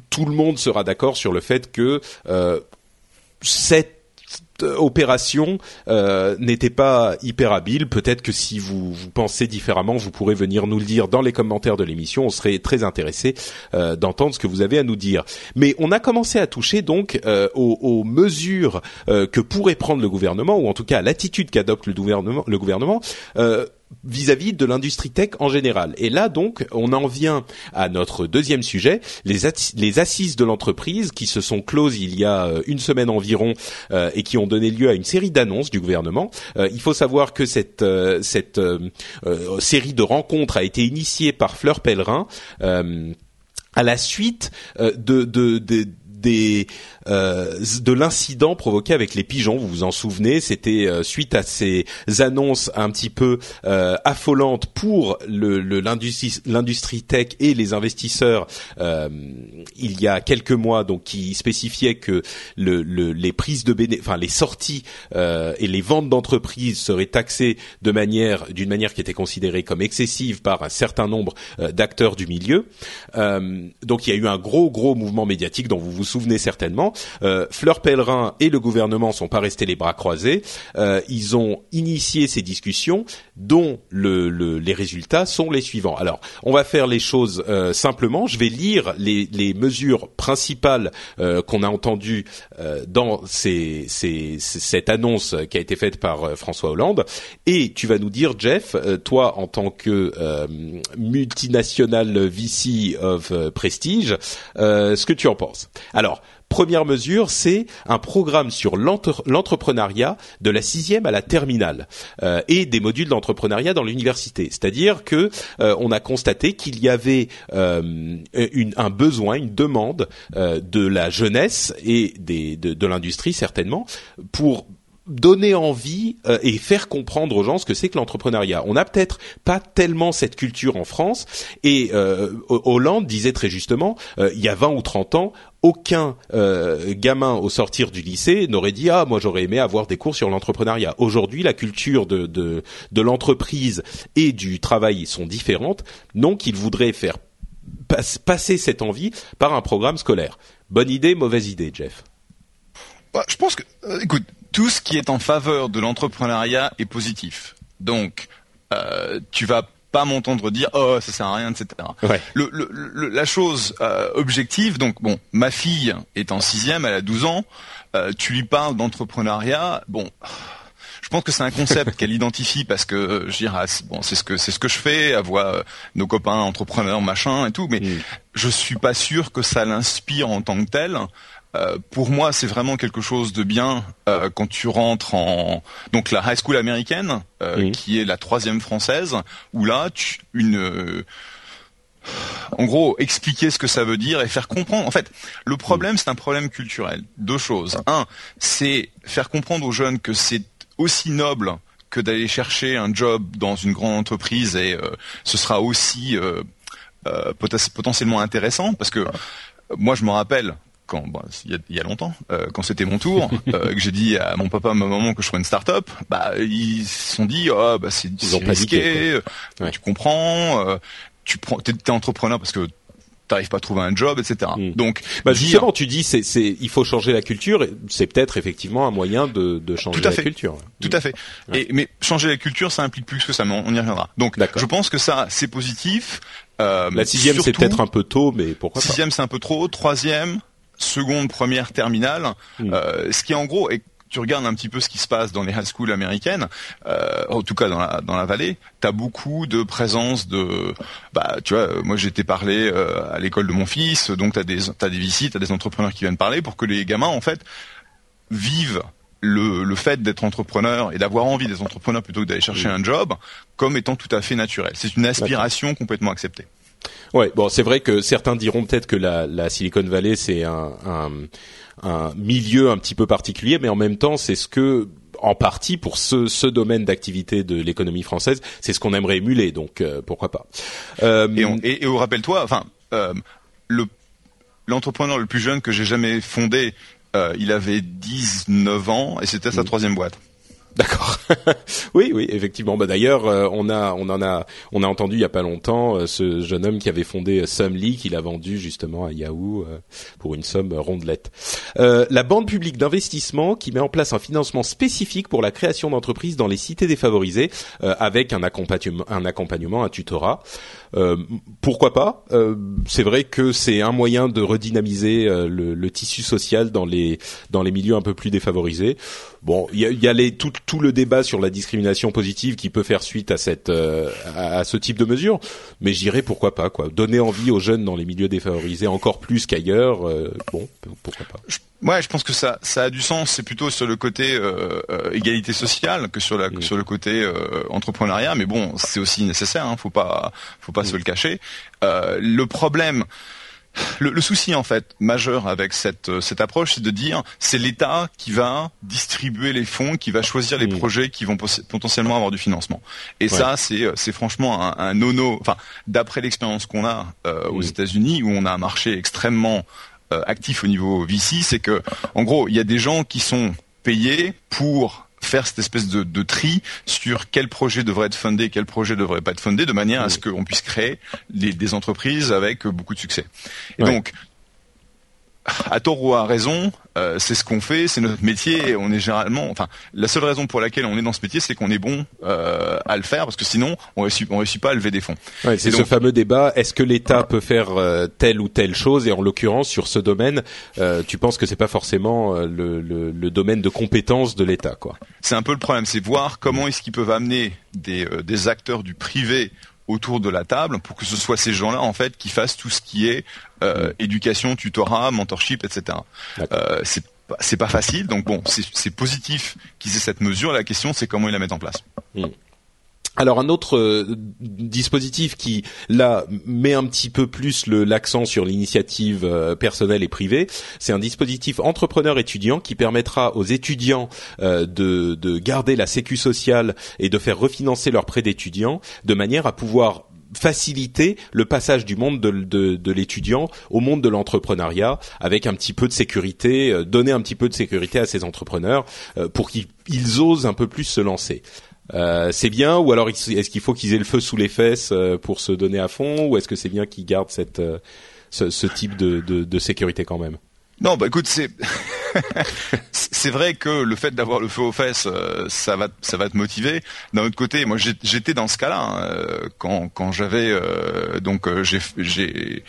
S1: tout le monde sera d'accord sur le fait que euh, cette opération euh, n'était pas hyper habile. Peut-être que si vous, vous pensez différemment, vous pourrez venir nous le dire dans les commentaires de l'émission. On serait très intéressé euh, d'entendre ce que vous avez à nous dire. Mais on a commencé à toucher donc euh, aux, aux, mesures euh, que pourrait prendre le gouvernement, ou en tout cas à l'attitude qu'adopte le gouvernement. Le gouvernement vis-à-vis de l'industrie tech en général. Et là donc, on en vient à notre deuxième sujet, les, assises de l'entreprise qui se sont closes il y a euh, une semaine environ euh, et qui ont donné lieu à une série d'annonces du gouvernement. Euh, il faut savoir que cette, série de rencontres a été initiée par Fleur Pellerin à la suite de, de, de des euh, de l'incident provoqué avec les pigeons. Vous vous en souvenez C'était euh, suite à ces annonces un petit peu euh, affolantes pour l'industrie tech et les investisseurs il y a quelques mois, donc qui spécifiaient que le, les prises de béné enfin les sorties et les ventes d'entreprises seraient taxées de manière d'une manière qui était considérée comme excessive par un certain nombre d'acteurs du milieu. donc il y a eu un gros gros mouvement médiatique dont vous vous souvenez certainement. Euh, Fleur Pellerin et le gouvernement sont pas restés les bras croisés. Euh, ils ont initié ces discussions, dont le, le, les résultats sont les suivants. Alors, on va faire les choses euh, simplement. Je vais lire les, les mesures principales euh, qu'on a entendues euh, dans ces, ces, cette annonce qui a été faite par François Hollande, et tu vas nous dire, Jeff, toi en tant que multinational VC of Prestige, ce que tu en penses. Alors, première mesure, c'est un programme sur l'entrepreneuriat de la sixième à la terminale euh, et des modules d'entrepreneuriat dans l'université. C'est-à-dire que euh, a constaté qu'il y avait euh, un besoin, une demande euh, de la jeunesse et de l'industrie certainement pour donner envie euh, et faire comprendre aux gens ce que c'est que l'entrepreneuriat. On n'a peut-être pas tellement cette culture en France et euh, Hollande disait très justement, euh, il y a 20 ou 30 ans, aucun gamin au sortir du lycée n'aurait dit ah moi j'aurais aimé avoir des cours sur l'entrepreneuriat. Aujourd'hui, la culture de de, de l'entreprise et du travail sont différentes, donc il voudrait faire passer cette envie par un programme scolaire. Bonne idée, mauvaise idée, Jeff?
S2: Bah, je pense que, écoute, tout ce qui est en faveur de l'entrepreneuriat est positif. Donc, euh, tu vas pas m'entendre dire oh ça sert à rien etc.
S1: Ouais.
S2: Le, le, la chose euh, objective donc bon ma fille est en sixième elle a 12 ans euh, tu lui parles d'entrepreneuriat bon je pense que c'est un concept qu'elle identifie parce que euh, je dirais bon c'est ce que c'est ce que je fais voir euh, nos copains entrepreneurs machin et tout mais mm. je suis pas sûr que ça l'inspire en tant que tel euh, pour moi, c'est vraiment quelque chose de bien euh, quand tu rentres en donc la high school américaine, euh, qui est la troisième française, où là, tu, une en gros, expliquer ce que ça veut dire et faire comprendre. En fait, le problème, c'est un problème culturel. Deux choses. Un, c'est faire comprendre aux jeunes que c'est aussi noble que d'aller chercher un job dans une grande entreprise et ce sera aussi potentiellement intéressant parce que moi, je me rappelle quand il, y a, longtemps, euh, quand c'était mon tour, euh, que j'ai dit à mon papa, à ma maman que je ferais une start-up, bah ils se sont dit oh bah c'est risqué, euh, tu comprends, tu prends, t'es, es entrepreneur parce que t'arrives pas à trouver un job, etc. Hmm. Donc,
S1: bah, justement, tu dis, c'est, c'est, il faut changer la culture. C'est peut-être effectivement un moyen de, de changer
S2: Tout à
S1: la
S2: fait.
S1: culture.
S2: Tout à fait. Et, mais changer la culture, ça implique plus que ça. Mais on, y reviendra. Donc, je pense que ça, c'est positif.
S1: Euh, la sixième, c'est peut-être un peu tôt, mais pourquoi
S2: pas Sixième, c'est un peu trop. Troisième, seconde, première, terminale. Hmm. Euh, ce qui en gros est tu regardes un petit peu ce qui se passe dans les high schools américaines, euh, en tout cas dans la, dans la vallée, t'as beaucoup de présence de, bah tu vois, moi j'ai été parler euh, à l'école de mon fils, donc t'as des t'as des visites, t'as des entrepreneurs qui viennent parler pour que les gamins en fait vivent le, le fait d'être entrepreneur et d'avoir envie d'être entrepreneur plutôt que d'aller chercher un job comme étant tout à fait naturel. C'est une aspiration complètement acceptée.
S1: Ouais, bon, c'est vrai que certains diront peut-être que la, la, Silicon Valley c'est un, un, un, milieu un petit peu particulier, mais en même temps c'est ce que en partie pour ce, ce domaine d'activité de l'économie française, c'est ce qu'on aimerait émuler, donc euh, pourquoi pas.
S2: Euh, et, on, et, et rappelle-toi, enfin, euh, le l'entrepreneur le plus jeune que j'ai jamais fondé, il avait 19 ans et c'était sa mm. troisième boîte.
S1: D'accord. oui, oui, effectivement. Bah d'ailleurs, euh, on a, on en a, on a entendu il y a pas longtemps euh, ce jeune homme qui avait fondé euh, Sumly, qu'il a vendu justement à Yahoo pour une somme rondelette. la bande publique d'investissement qui met en place un financement spécifique pour la création d'entreprises dans les cités défavorisées, avec un accompagnement, un accompagnement, un tutorat. Euh, pourquoi pas? Euh, C'est vrai que c'est un moyen de redynamiser euh, le, le, tissu social dans les dans les milieux un peu plus défavorisés. Bon, il y a, y a les, tout, tout le débat sur la discrimination positive qui peut faire suite à cette à, ce type de mesure, mais j'irais pourquoi pas quoi. Donner envie aux jeunes dans les milieux défavorisés encore plus qu'ailleurs. bon, pourquoi pas.
S2: Ouais, je pense que ça, ça a du sens. C'est plutôt sur le côté euh, euh, égalité sociale que sur la, sur le côté euh, entrepreneuriat. Mais bon, c'est aussi nécessaire. Hein, faut pas, faut pas se le cacher. le problème, le, le, souci en fait majeur avec cette cette approche, c'est de dire c'est l'État qui va distribuer les fonds, qui va choisir les projets qui vont potentiellement avoir du financement. Et ça, c'est c'est franchement un, un nono. Enfin, d'après l'expérience qu'on a aux États-Unis, où on a un marché extrêmement euh, actif au niveau VC, c'est que, en gros, il y a des gens qui sont payés pour faire cette espèce de, de, tri sur quel projet devrait être fundé, quel projet devrait pas être fundé, de manière à ce qu'on puisse créer des entreprises avec beaucoup de succès. Et donc, à tort ou à raison, euh, c'est ce qu'on fait, c'est notre métier. Et on est généralement, enfin, la seule raison pour laquelle on est dans ce métier, c'est qu'on est bon euh, à le faire, parce que sinon, on réussit, on réussit pas à lever des fonds.
S1: Ouais, c'est ce fameux débat est-ce que l'État peut faire euh, telle ou telle chose Et en l'occurrence, sur ce domaine, euh, tu penses que c'est pas forcément euh, le, le, le, domaine de compétence de l'État, quoi?
S2: C'est un peu le problème, c'est voir comment est-ce qu'ils peuvent amener des, des acteurs du privé autour de la table pour que ce soit ces gens-là en fait qui fassent tout ce qui est euh, mm. éducation, tutorat, mentorship, etc. Euh, c'est pas facile, donc bon, c'est positif qu'ils aient cette mesure. La question, c'est comment ils la mettent en place. Mm.
S1: Alors un autre euh, dispositif qui là met un petit peu plus l'accent sur l'initiative euh, personnelle et privée, c'est un dispositif entrepreneur étudiant qui permettra aux étudiants euh, de, de garder la sécu sociale et de faire refinancer leurs prêts d'étudiants de manière à pouvoir faciliter le passage du monde de, de, de l'étudiant au monde de l'entrepreneuriat avec un petit peu de sécurité, donner un petit peu de sécurité à ces entrepreneurs pour qu'ils osent un peu plus se lancer. Euh, c'est bien ou alors est-ce qu'il faut qu'ils aient le feu sous les fesses euh, pour se donner à fond ou est-ce que c'est bien qu'ils gardent cette euh, ce, ce, type de, de, de, sécurité quand même?
S2: Non, bah écoute, c'est vrai que le fait d'avoir le feu aux fesses, ça va ça va te motiver. D'un autre côté, moi j'étais dans ce cas-là hein, quand quand j'avais donc j'ai j'ai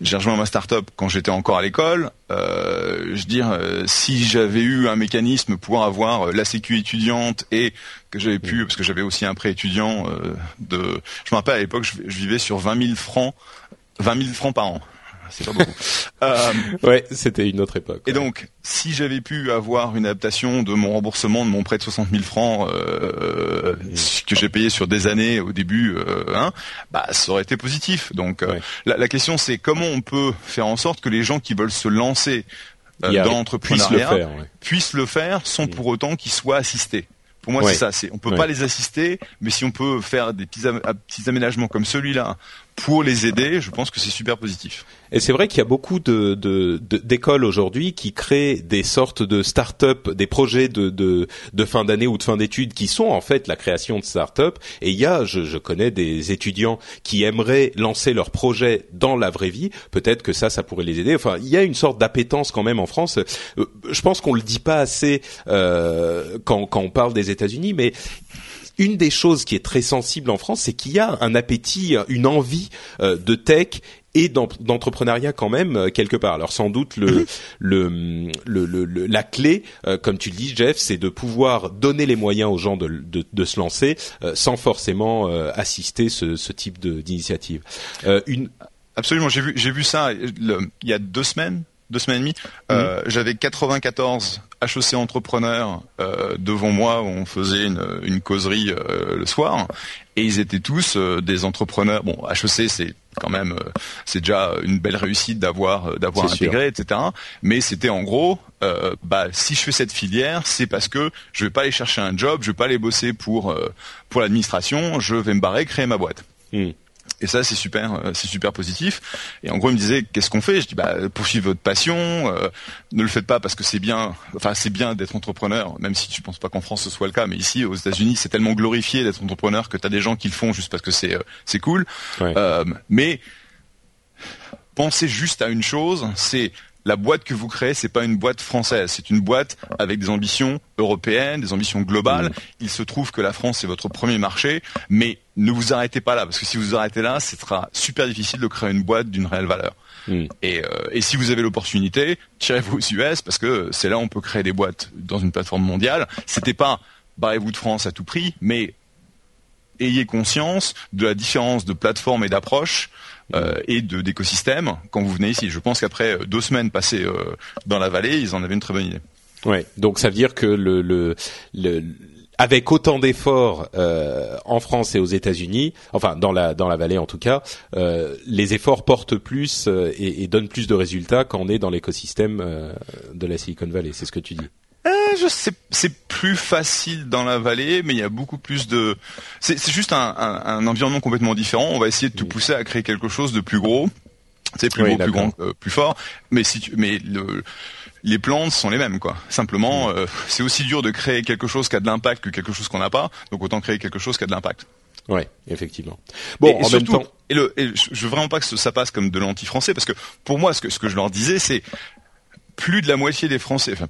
S2: j'ai rejoint ma start-up quand j'étais encore à l'école. Euh, je veux dire, si j'avais eu un mécanisme pour avoir la sécu étudiante et que j'avais pu, parce que j'avais aussi un prêt étudiant euh, de, je me rappelle à l'époque, je, vivais sur 20 000 francs, 20 000 francs par an. C'est pas beaucoup.
S1: euh, ouais, c'était une autre époque.
S2: Et donc, si j'avais pu avoir une adaptation de mon remboursement de mon prêt de 60 000 francs euh, que j'ai payé sur des années au début, euh, hein, bah ça aurait été positif. Donc, la, la, question c'est comment on peut faire en sorte que les gens qui veulent se lancer dans l'entrepreneuriat puissent le faire sans mm. pour autant qu'ils soient assistés. Pour moi, c'est ça. C'est, on peut pas les assister, mais si on peut faire des petits, petits aménagements comme celui-là pour les aider, je pense que c'est super positif.
S1: Et c'est vrai qu'il y a beaucoup de, de, d'écoles aujourd'hui qui créent des sortes de start-up, des projets de, de, de fin d'année ou de fin d'études qui sont en fait la création de start-up. Et il y a, je, je connais des étudiants qui aimeraient lancer leur projet dans la vraie vie. Peut-être que ça, ça pourrait les aider. Enfin, il y a une sorte d'appétence quand même en France. Euh, je pense qu'on le dit pas assez euh, quand, quand on parle des États-Unis, mais une des choses qui est très sensible en France, c'est qu'il y a un appétit, une envie euh, de tech et d'entrepreneuriat quand même euh, quelque part. Alors sans doute le, mhm. le, le, la clé, euh, comme tu le dis Jeff, c'est de pouvoir donner les moyens aux gens de, de, de se lancer sans forcément assister ce, ce type d'initiative.
S2: une... Absolument, j'ai vu j'ai vu ça il y a deux semaines deux semaines et demie. Euh, J'avais 94 HEC entrepreneurs euh, devant moi où on faisait une, une causerie euh, le soir et ils étaient tous des entrepreneurs. Bon, HEC c'est quand même c'est déjà une belle réussite d'avoir d'avoir intégré, etc. Mais c'était en gros, bah si je fais cette filière, c'est parce que je vais pas aller chercher un job, je vais pas aller bosser pour pour l'administration, je vais me barrer, créer ma boîte. Hmm. Et ça, c'est super, euh, c'est super positif. Et en gros, il me disait, qu'est-ce qu'on fait? Je dis, bah, poursuivez votre passion. Euh, ne le faites pas parce que c'est bien. Enfin, c'est bien d'être entrepreneur, même si tu penses pas qu'en France ce soit le cas. Mais ici, aux États-Unis, c'est tellement glorifié d'être entrepreneur que tu as des gens qui le font juste parce que c'est euh, c'est cool. mais pensez juste à une chose, c'est la boîte que vous créez, c'est pas une boîte française, c'est une boîte avec des ambitions européennes, des ambitions globales. Mmh. Il se trouve que la France est votre premier marché, mais ne vous arrêtez pas là, parce que si vous vous arrêtez là, ce sera super difficile de créer une boîte d'une réelle valeur. Mmh. Et, euh, et, si vous avez l'opportunité, tirez-vous aux US, parce que c'est là où on peut créer des boîtes dans une plateforme mondiale. C'était pas barrez-vous de France à tout prix, mais ayez conscience de la différence de plateforme et d'approche euh, et de d'écosystème quand vous venez ici. Je pense qu'après euh, deux semaines passées euh, dans la vallée, ils en avaient une très bonne idée.
S1: Ouais, donc ça veut dire que le, le, le avec autant d'efforts euh, en France et aux États-Unis, enfin dans la dans la vallée en tout cas, euh, les efforts portent plus et, et, donnent plus de résultats quand on est dans l'écosystème de la Silicon Valley. C'est ce que tu dis.
S2: Euh, je sais, c'est plus facile dans la vallée, mais il y a beaucoup plus de. C'est juste un, un, un, environnement complètement différent. On va essayer de te pousser à créer quelque chose de plus gros, c'est plus gros, plus grand, euh, plus fort. Mais si tu, mais le, les plantes sont les mêmes, quoi. Simplement, euh, c'est aussi dur de créer quelque chose qui a de l'impact que quelque chose qu'on n'a pas. Donc autant créer quelque chose qui a de l'impact.
S1: Ouais, effectivement. Bon, en même temps,
S2: et, le, et je veux vraiment pas que ça passe comme de l'anti-français, parce que pour moi, ce que, ce que je leur disais, c'est plus de la moitié des Français, enfin,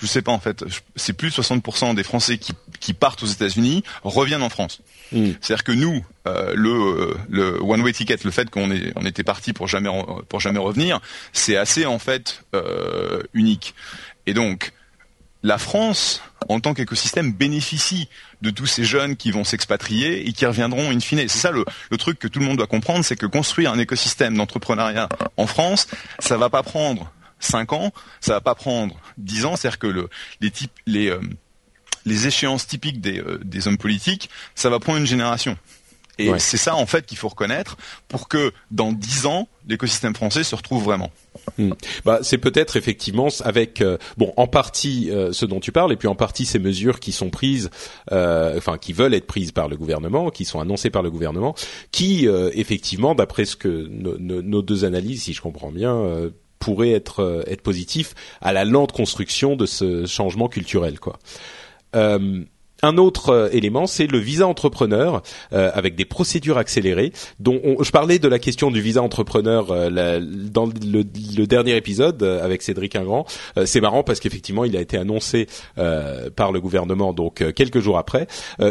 S2: je sais pas en fait, c'est plus de 60% des Français qui, qui partent aux États-Unis reviennent en France. Hmm. C'est-à-dire que nous, euh, le, le one way ticket, le fait qu'on on était parti pour jamais pour jamais revenir, c'est assez en fait euh, unique. Et donc, la France, en tant qu'écosystème, bénéficie de tous ces jeunes qui vont s'expatrier et qui reviendront in fine. C'est ça le, le, truc que tout le monde doit comprendre, c'est que construire un écosystème d'entrepreneuriat en France, ça va pas prendre 5 ans, ça va pas prendre 10 ans. C'est-à-dire que le, les, types, les, euh, les échéances typiques des, euh, des hommes politiques, ça va prendre une génération. Et c'est ça en fait qu'il faut reconnaître pour que dans dix ans l'écosystème français se retrouve vraiment.
S1: Hmm. Bah, c'est peut-être effectivement avec euh, bon en partie ce dont tu parles et puis en partie ces mesures qui sont prises, enfin qui veulent être prises par le gouvernement, qui sont annoncées par le gouvernement, qui effectivement d'après ce que nos deux analyses, si je comprends bien, pourrait être euh, être positif à la lente construction de ce changement culturel quoi. Euh, un autre euh, élément, c'est le visa entrepreneur euh, avec des procédures accélérées. Dont je parlais de la question du visa entrepreneur euh, dans le, dernier épisode avec Cédric Ingrand. c'est marrant parce qu'effectivement, il a été annoncé par le gouvernement donc quelques jours après.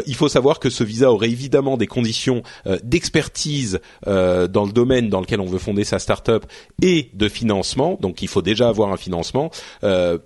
S1: il faut savoir que ce visa aurait évidemment des conditions d'expertise dans le domaine dans lequel on veut fonder sa start-up et de financement. Donc, il faut déjà avoir un financement.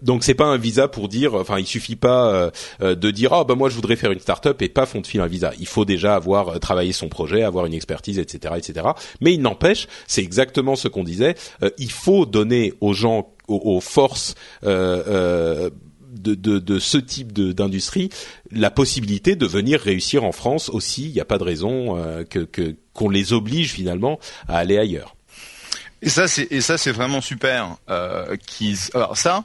S1: donc, c'est pas un visa pour dire, enfin, il suffit pas de dire, ah oh, ben moi je voudrais faire une start-up et pas fond de fil un visa. Il faut déjà avoir euh, travaillé son projet, avoir une expertise, etc., etc. Mais il n'empêche, c'est exactement ce qu'on disait. Euh, il faut donner aux gens, aux, forces. Euh, de, de, de, ce type d'industrie la possibilité de venir réussir en France aussi. Il n'y a pas de raison que qu'on les oblige finalement à aller ailleurs.
S2: Et ça c'est et ça c'est vraiment super. Euh, alors ça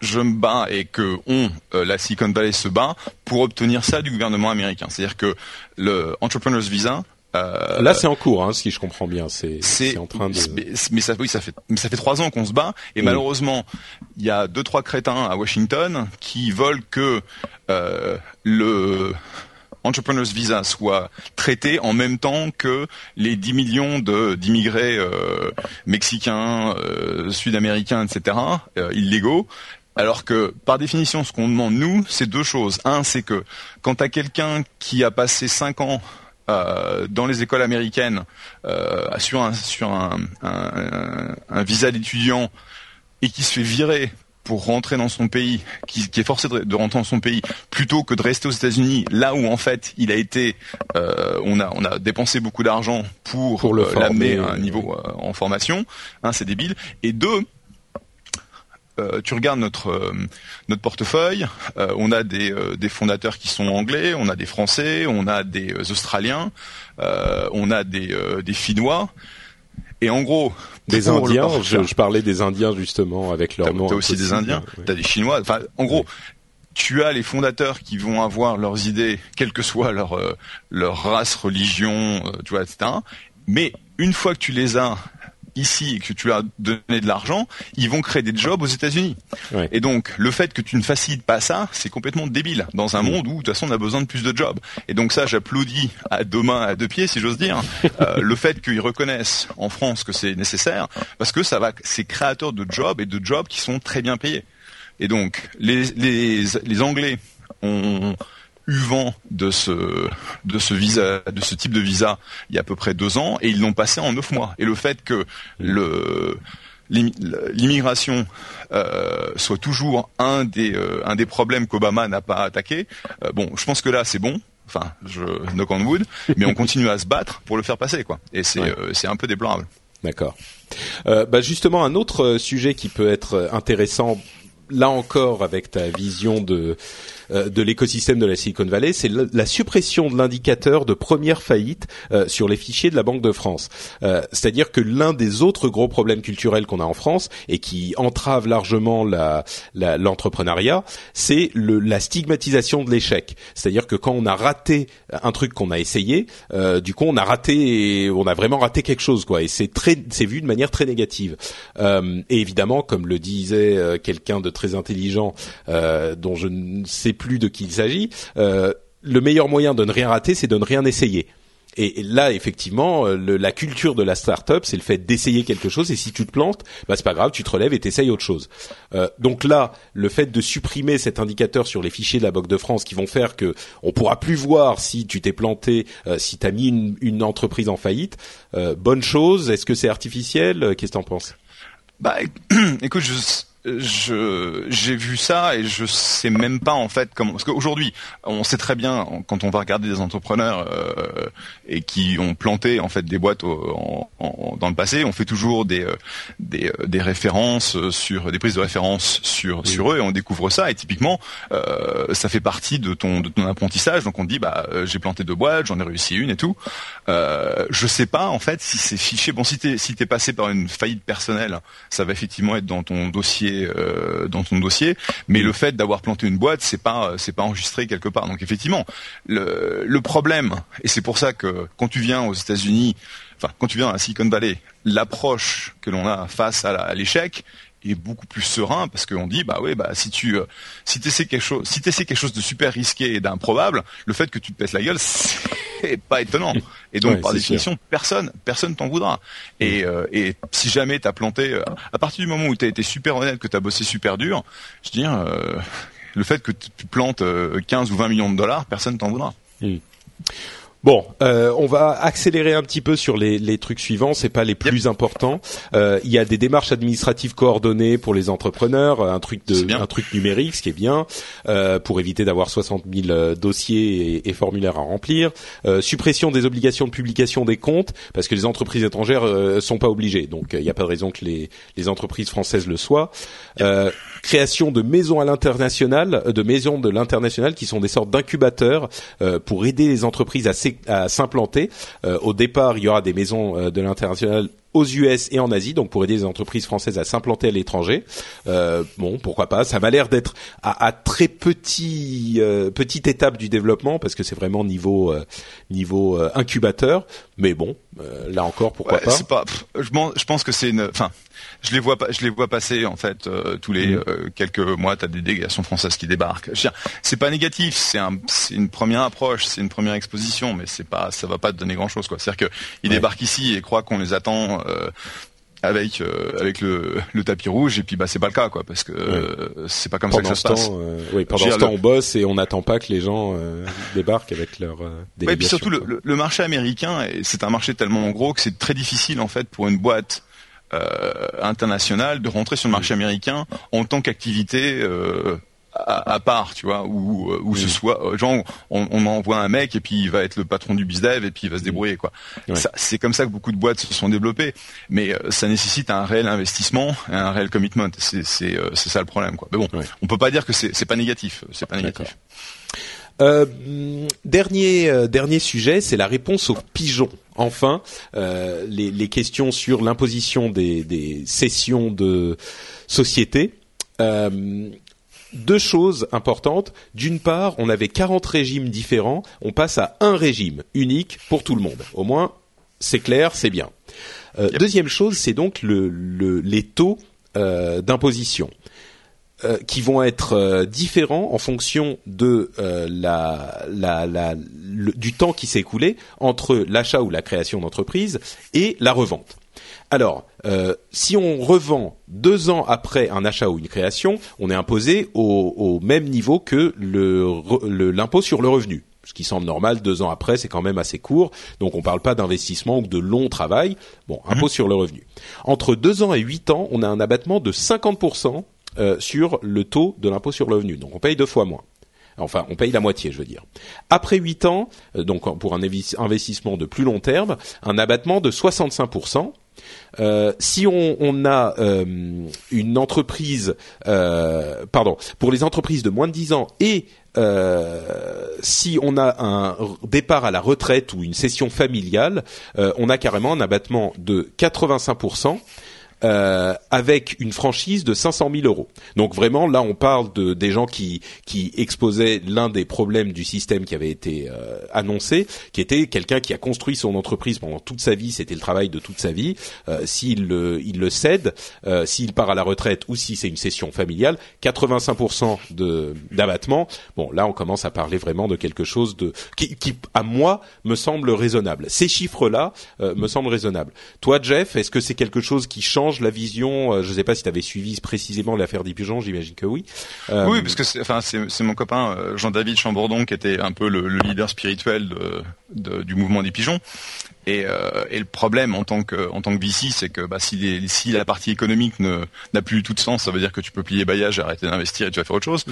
S2: je me bats et que on, euh, la Silicon Valley se bat pour obtenir ça du gouvernement américain. C'est-à-dire que le Entrepreneurs Visa
S1: euh, Là, c'est en cours, hein, si je comprends bien. C'est, c'est en train de.
S2: Mais, ça, oui, ça fait, mais ça fait trois ans qu'on se bat, et mm. malheureusement, il y a deux trois crétins à Washington qui veulent que euh, le Entrepreneurs Visa soit traité en même temps que les 10 millions de, d'immigrés euh, mexicains, euh, sud-américains, etc., euh, illégaux, alors que, par définition, ce qu'on demande, nous, c'est deux choses. Un, c'est que quand tu as quelqu'un qui a passé cinq ans euh, dans les écoles américaines euh, sur un sur un, visa d'étudiant et qui se fait virer pour rentrer dans son pays, qui, est forcé de, rentrer dans son pays, plutôt que de rester aux États-Unis, là où en fait il a été, euh, on a on a dépensé beaucoup d'argent pour, pour l'amener à un niveau en formation, hein, c'est débile. Et deux, euh, tu regardes notre euh, notre portefeuille, euh, on a des, des fondateurs qui sont anglais, on a des Français, on a des Australiens, on a des des Finnois. Et en gros,
S1: des Indiens. Je, parlais des Indiens justement avec leur nom.
S2: T'as aussi des Indiens. T'as des Chinois. Enfin, en gros, tu as les fondateurs qui vont avoir leurs idées, quelle que soit leur leur race, religion, tu vois, etc. Mais une fois que tu les as ici et que tu as donné de l'argent, ils vont créer des jobs aux États-Unis. Et donc le fait que tu ne facilites pas ça, c'est complètement débile dans un mm. monde où de toute façon on a besoin de plus de jobs. Et donc ça, j'applaudis à deux mains, à deux pieds, si j'ose dire, euh, le fait qu'ils reconnaissent en France que c'est nécessaire, parce que ça va, c'est créateur de jobs et de jobs qui sont très bien payés. Et donc les les, les Anglais ont eu vent de ce de ce visa de ce type de visa il y a à peu près deux ans et ils l'ont passé en neuf mois. Et le fait que le l'immigration euh, soit toujours un des euh, un des problèmes qu'Obama n'a pas attaqué euh, bon je pense que là c'est bon. Enfin je knock on wood. Mais on continue à se battre pour le faire passer quoi. Et c'est euh, c'est un peu déplorable.
S1: D'accord. Bah justement un autre sujet qui peut être intéressant là encore avec ta vision de de l'écosystème de la Silicon Valley, c'est la suppression de l'indicateur de première faillite euh, sur les fichiers de la Banque de France. Euh, c'est-à-dire que l'un des autres gros problèmes culturels qu'on a en France et qui entrave largement l'entrepreneuriat, la, c'est la stigmatisation de l'échec. C'est-à-dire que quand on a raté un truc qu'on a essayé, du coup on a raté, on a vraiment raté quelque chose quoi. Et c'est très, c'est vu de manière très négative. et évidemment, comme le disait quelqu'un de très intelligent, dont je ne sais plus de qui il s'agit, euh, le meilleur moyen de ne rien rater, c'est de ne rien essayer. Et là, effectivement, euh, la culture de la start-up, c'est le fait d'essayer quelque chose. Et si tu te plantes, bah c'est pas grave, tu te relèves et t'essayes autre chose. Euh, donc là, le fait de supprimer cet indicateur sur les fichiers de la Banque de France, qui vont faire que on pourra plus voir si tu t'es planté, euh, si t'as mis une, entreprise en faillite, bonne chose. Est-ce que c'est artificiel Qu'est-ce que t'en penses?
S2: Bah, écoute, je je j'ai vu ça et je sais même pas en fait comment parce qu'aujourd'hui on sait très bien quand on va regarder des entrepreneurs euh, et qui ont planté en fait des boîtes en, dans le passé on fait toujours des euh, des, euh, des, références sur des prises de référence sur sur eux et on découvre ça et typiquement euh, ça fait partie de ton de ton apprentissage donc on dit bah j'ai planté deux boîtes j'en ai réussi une et tout. Euh, je sais pas en fait si c'est fiché bon si t'es si t'es passé par une faillite personnelle ça va effectivement être dans ton dossier euh, dans ton dossier, mais le fait d'avoir planté une boîte, c'est pas c'est pas enregistré quelque part. Donc effectivement, le, le problème, et c'est pour ça que quand tu viens aux États-Unis, enfin quand tu viens à Silicon Valley, l'approche que l'on a face à l'échec est beaucoup plus serein parce qu'on dit bah oui bah si tu euh, si essaies quelque chose si essaies quelque chose de super risqué et d'improbable le fait que tu te pètes la gueule c'est pas étonnant. Et donc par définition personne personne t'en voudra. Et, euh, et si jamais t'as planté euh, à partir du moment où t'as été super honnête que t'as bossé super dur je veux dire le fait que tu plantes 15 ou 20 millions de dollars personne t'en voudra.
S1: Mmh. Bon, euh, on va accélérer un petit peu sur les, les trucs suivants. C'est pas les plus importants. Euh, il y a des démarches administratives coordonnées pour les entrepreneurs, un truc de, un truc numérique, ce qui est bien, euh, pour éviter d'avoir 60 000 euh, dossiers et, et, formulaires à remplir. Euh, suppression des obligations de publication des comptes, parce que les entreprises étrangères euh, sont pas obligées. Donc il n'y a pas de raison que les, les entreprises françaises le soient. Création de maisons à l'international, de maisons de l'international qui sont des sortes d'incubateurs pour aider les entreprises à s'implanter. Euh, au départ, il y aura des maisons euh, de l'international aux US et en Asie, donc pour aider les entreprises françaises à s'implanter à l'étranger. Euh, bon, pourquoi pas Ça m'a l'air d'être à, très petit euh, petite étape du développement parce que c'est vraiment niveau euh, niveau euh, incubateur. Mais bon, euh, là encore, pourquoi
S2: Ouais,
S1: pas
S2: c'est pas. pff, je, pense que c'est une. Enfin, je les vois pas. Je les vois passer en fait euh, tous les
S1: Mhm.
S2: euh, quelques mois. T'as des délégations françaises qui débarquent. C'est pas négatif. C'est un. Une première approche. C'est une première exposition. Mais c'est pas. Ça va pas te donner grand chose quoi. C'est-à-dire que ils
S1: Ouais.
S2: débarquent ici et croient qu'on les attend. Avec euh, avec le, le tapis rouge et puis bah c'est pas le cas quoi parce que euh, c'est pas comme ça que ça se passe.
S1: euh, oui, pendant ce temps,
S2: le-
S1: on bosse et on n'attend pas que les gens euh, débarquent avec leur euh,
S2: Ouais, et puis surtout le, le- marché américain, et c'est un marché tellement gros que c'est très difficile en fait pour une boîte euh, internationale de rentrer sur le marché américain en tant qu'activité euh, à, à part, tu vois, où, où ce soit euh, genre on, on envoie un mec et puis il va être le patron du bizdev et puis il va se débrouiller quoi. C'est comme ça que beaucoup de boîtes se sont développées, mais euh, ça nécessite un réel investissement, et un réel commitment. C'est c'est euh, c'est ça le problème quoi. Mais bon, on peut pas dire que c'est c'est pas négatif, c'est pas négatif.
S1: Euh, dernier euh, dernier sujet, c'est la réponse aux pigeons. Enfin, euh, les, les questions sur l'imposition des, des cessions de sociétés. Deux choses importantes. D'une part, on avait 40 régimes différents. On passe à un régime unique pour tout le monde. Au moins, c'est clair, c'est bien. Euh,
S2: Yep.
S1: Deuxième chose, c'est donc le, le- les taux euh, d'imposition euh, qui vont être euh, différents en fonction de euh, la, la, la- le- du temps qui s'est écoulé entre l'achat ou la création d'entreprise et la revente. Alors, euh, si on revend deux ans après un achat ou une création, on est imposé au, au même niveau que le re- le- l'impôt sur le revenu. Ce qui semble normal, deux ans après, c'est quand même assez court. Donc on ne parle pas d'investissement ou de long travail. Bon, impôt sur le revenu. Entre deux ans et huit ans, on a un abattement de 50% euh, sur le taux de l'impôt sur le revenu. Donc on paye deux fois moins. Enfin, on paye la moitié, je veux dire. Après 8 ans, euh, donc pour un investissement de plus long terme, un abattement de 65%. Euh, si on, a euh, une entreprise, euh, pardon, pour les entreprises de moins de 10 ans et si on a un départ à la retraite ou une session familiale, on a carrément un abattement de 85%. Euh, avec une franchise de 500 000 euros. Donc vraiment, là, on parle de des gens qui qui exposaient l'un des problèmes du système qui avait été euh, annoncé, qui était quelqu'un qui a construit son entreprise pendant toute sa vie, c'était le travail de toute sa vie. Euh, s'il le il le cède, euh, s'il part à la retraite ou si c'est une session familiale, 85% de d'abattement. Bon, là, on commence à parler vraiment de quelque chose de qui, qui à moi me semble raisonnable. Ces chiffres-là euh, me semblent raisonnables. Toi, Jeff, est-ce que c'est quelque chose qui change la vision euh, Je ne sais pas si tu avais suivi précisément l'affaire des pigeons, j'imagine que oui. Euh,
S2: Oui, parce que c'est, mon copain euh, Jean-David Chambourdon qui était un peu le leader spirituel de, de- du mouvement des pigeons. Et, euh, et le problème en tant que en tant que VC, c'est que bah, si, les- si la partie économique ne, n'a plus tout de sens, ça veut dire que tu peux plier bagage, arrêter d'investir et tu vas faire autre chose.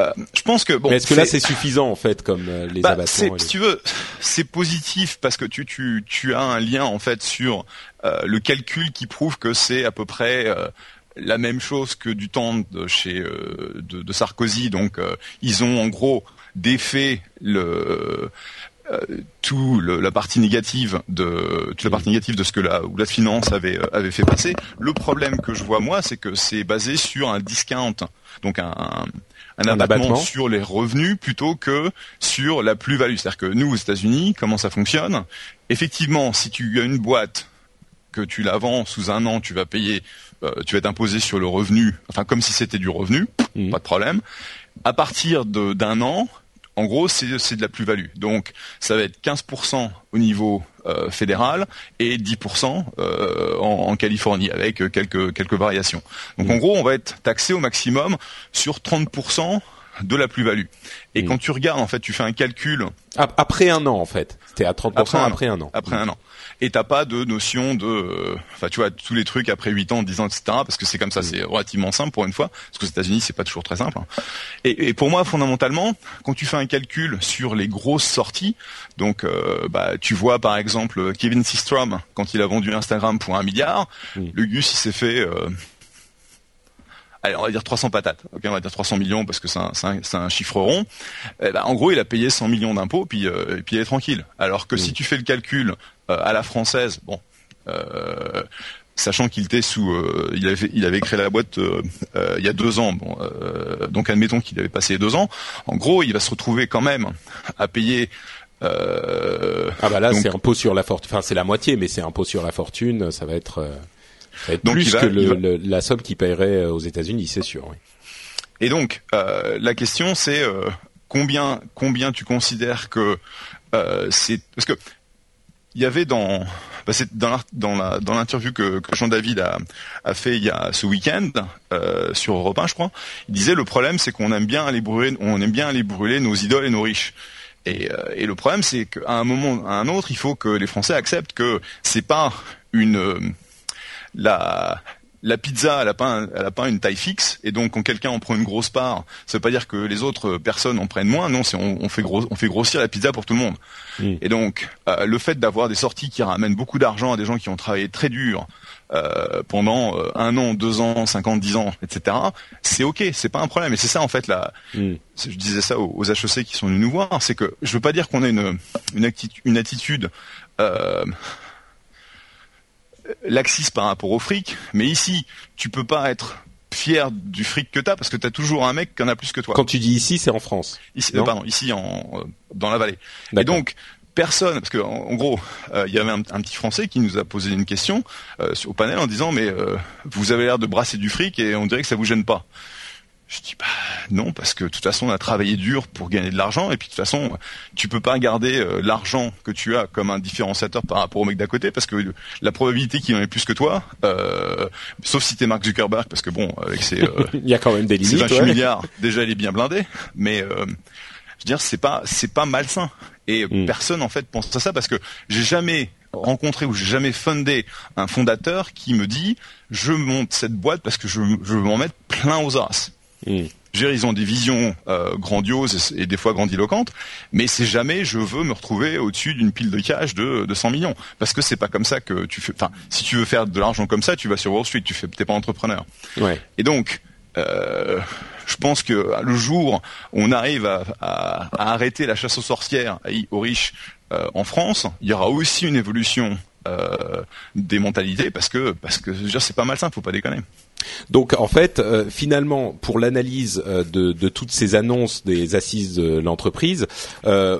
S2: Euh, je pense que bon.
S1: mais est-ce que là c'est suffisant en fait comme euh, les
S2: bah,
S1: abattements les-
S2: Si tu veux, c'est positif parce que tu, tu, tu as un lien en fait sur euh, le calcul qui prouve que c'est à peu près euh, la même chose que du temps de chez euh, de, de Sarkozy. Donc euh, ils ont en gros défait le tout le- la partie négative de toute la partie négative de ce que la ou la finance avait euh, avait fait passer. Le problème que je vois moi, c'est que c'est basé sur un discount, donc un un, abattement,
S1: abattement.
S2: sur les revenus plutôt que sur la plus-value. C'est-à-dire que nous aux États-Unis, comment ça fonctionne? Effectivement, si tu as une boîte que tu la vends sous un an, tu vas payer, euh, tu vas être imposé sur le revenu, enfin comme si c'était du revenu,
S1: Mhm.
S2: pas de problème. À partir de- d'un an, en gros, c'est de la plus-value. Donc, ça va être 15% au niveau euh, fédéral et 10% euh, en, en Californie, avec euh, quelques quelques variations. Donc, en gros, on va être taxé au maximum sur 30% de la plus-value. Et
S1: Mhm.
S2: quand tu regardes, en fait, tu fais un calcul
S1: Ap- après un an en fait. C'était à 30% après, un an.
S2: après un an. Et t'as pas de notion de, euh, enfin tu vois tous les trucs après 8 ans, 10 ans, etc. Parce que c'est comme ça,
S1: Mm.
S2: c'est relativement simple pour une fois. Parce qu'aux États-Unis c'est pas toujours très simple. hein. Et, et pour moi fondamentalement, quand tu fais un calcul sur les grosses sorties, donc euh, bah tu vois par exemple Kevin Systrom quand il a vendu Instagram pour un milliard,
S1: Mm.
S2: le Gus il s'est fait euh, Allez, on va dire 300 patates. Ok, on va dire 300 millions parce que c'est un, chiffre rond. Eh ben, en gros, il a payé 100 millions d'impôts, puis euh, et puis il est tranquille. Alors que si tu fais le calcul euh, à la française, bon, sachant qu'il était sous, il avait il avait créé la boîte il y a deux ans. Bon, donc admettons qu'il avait passé deux ans. En gros, il va se retrouver quand même à payer
S1: euh, ah bah là c'est impôt sur la fortune, enfin c'est la moitié, mais c'est impôt sur la fortune, ça va être, euh, va être plus que le, la somme qu'il paierait euh, aux États-Unis, c'est sûr. Oui.
S2: Et donc euh, la question c'est euh, combien combien tu considères que c'est parce que il y avait dans bah c'est dans l'interview que, que Jean David a, a fait il y a ce week-end euh, sur Europe 1 je crois il disait le problème c'est qu'on aime bien aller brûler on aime bien aller brûler nos idoles et nos riches et, euh, et le problème, c'est qu'à un moment, à un autre, il faut que les Français acceptent que c'est pas une euh, la la pizza, elle a pas, une taille fixe, et donc quand quelqu'un en prend une grosse part, ça veut pas dire que les autres personnes en prennent moins. Non, c'est on, on, fait gros, on fait grossir la pizza pour tout le monde. Et donc euh, le fait d'avoir des sorties qui ramènent beaucoup d'argent à des gens qui ont travaillé très dur euh, pendant euh, un an, deux ans, cinq ans, dix ans, etc. C'est ok, c'est pas un problème. Et c'est ça en fait là. Mm. Je disais ça aux, aux, HEC qui sont venus nous voir, c'est que je veux pas dire qu'on a une une, attitude, une attitude euh, laxiste par rapport au fric, mais ici, tu peux pas être fier du fric que t'as parce que t'as toujours un mec qui en a plus que toi.
S1: Quand tu dis ici, c'est en France.
S2: Ici, euh, pardon, ici en euh, dans la vallée. Et donc personne, parce que en, gros, euh, il y avait un, petit Français qui nous a posé une question au panel en disant mais vous avez l'air de brasser du fric et on dirait que ça vous gêne pas. Je dis bah non parce que de toute façon on a travaillé dur pour gagner de l'argent et puis de toute façon tu peux pas garder euh, l'argent que tu as comme un différenciateur par rapport au mec d'à côté parce que la probabilité qu'il en ait plus que toi, euh, sauf si t'es Mark Zuckerberg parce que bon avec ses euh,
S1: il y a quand même des limites,
S2: 28 milliards déjà il est bien blindé mais euh, je veux dire c'est pas c'est pas malsain et mm. personne en fait pense à ça parce que j'ai jamais rencontré ou j'ai jamais fundé un fondateur qui me dit je monte cette boîte parce que je, je veux m'en mettre plein aux as. Mm. Ils ont des visions euh, grandioses et, des fois grandiloquentes, mais c'est jamais je veux me retrouver au-dessus d'une pile de cash de, de 100 millions, parce que c'est pas comme ça que tu fais. Enfin, si tu veux faire de l'argent comme ça, tu vas sur Wall Street, tu fais, t'es pas entrepreneur.
S1: Ouais.
S2: Et donc, euh, je pense que le jour où on arrive à, à, à arrêter la chasse aux sorcières aux riches euh, en France, il y aura aussi une évolution des mentalités parce que parce que c'est pas mal ça, faut pas déconner.
S1: Donc en fait, euh, finalement, pour l'analyse euh, de, de, toutes ces annonces des assises de l'entreprise, euh,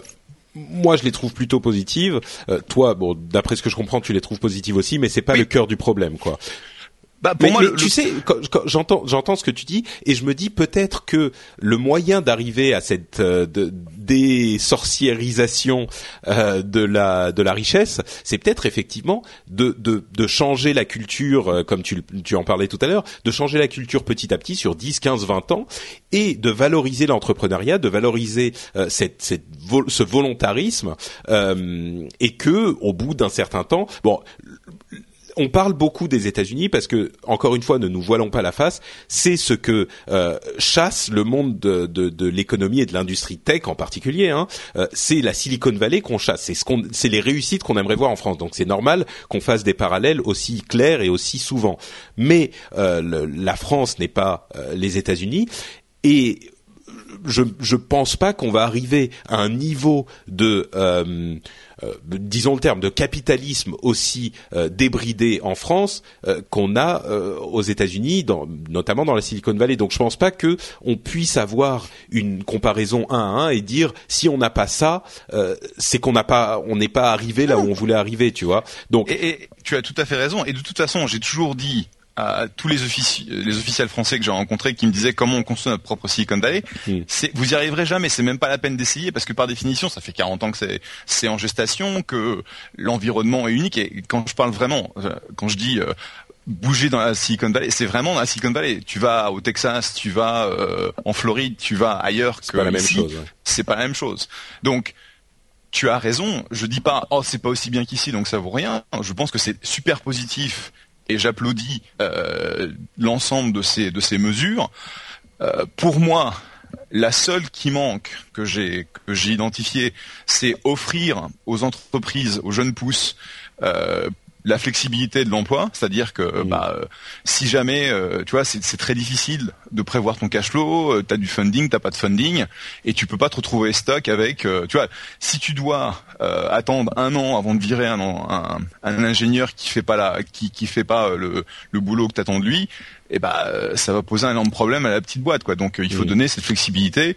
S1: moi, je les trouve plutôt positives. toi, bon, d'après ce que je comprends, tu les trouves positives aussi, mais c'est pas le cœur du problème, quoi. Bah, pour moi, tu sais, j'entends, j'entends ce que tu dis, et je me dis peut-être que le moyen d'arriver à cette euh, désorciérisation euh, de la de la richesse, c'est peut-être effectivement de, de, de changer la culture, euh, comme tu, tu en parlais tout à l'heure, de changer la culture petit à petit sur 10, 15, 20 ans, et de valoriser l'entrepreneuriat, de valoriser euh, cette, cette ce volontarisme, et que au bout d'un certain temps, bon on parle beaucoup des États-Unis parce que, encore une fois, ne nous voilons pas la face, c'est ce que euh, chasse le monde de, de, de l'économie et de l'industrie tech en particulier. Hein. Euh, c'est la Silicon Valley qu'on chasse. C'est les réussites qu'on aimerait voir en France. Donc c'est normal qu'on fasse des parallèles aussi clairs et aussi souvent. Mais euh, la France n'est pas les États-Unis et je je pense pas qu'on va arriver à un niveau de disons le terme de capitalisme aussi euh, débridé en France qu'on a aux États-Unis, notamment dans la Silicon Valley. Donc je pense pas que on puisse avoir une comparaison un à un et dire si on n'a pas ça, c'est qu'on n'a pas, on n'est pas arrivé là où on voulait arriver, tu vois.
S2: Donc tu as tout à fait raison. Et de toute façon, j'ai toujours dit à tous les, officiels français que j'ai rencontrés qui me disaient comment on construit notre propre Silicon Valley, vous y arriverez jamais, c'est même pas la peine d'essayer parce que par définition, ça fait 40 ans que c'est en gestation, que l'environnement est unique et quand je parle vraiment, euh, quand je dis euh, bouger dans la Silicon Valley, c'est vraiment dans la Silicon Valley. Tu vas au Texas, tu vas euh, en Floride, tu vas ailleurs que
S1: pas la même chose.
S2: C'est pas la même chose. Donc tu as raison. Je dis pas oh c'est pas aussi bien qu'ici donc ça vaut rien. Je pense que c'est super positif et j'applaudis euh, l'ensemble de ces de ces mesures. Euh, pour moi, la seule qui manque que j'ai que j'ai identifiée, c'est offrir aux entreprises, aux jeunes pousses, euh, la flexibilité de l'emploi, c'est-à-dire que bah, si jamais, tu vois, c'est très difficile de prévoir ton cash flow, euh, t'as du funding, t'as pas de funding, et tu peux pas te retrouver stock avec, euh, tu vois, si tu dois euh, attendre un an avant de virer un, un, un ingénieur qui fait pas la, qui, qui fait pas le, le boulot que t'attends de lui, et bah euh, ça va poser un énorme problème à la petite boîte, quoi. Donc il faut
S1: Mm.
S2: donner cette flexibilité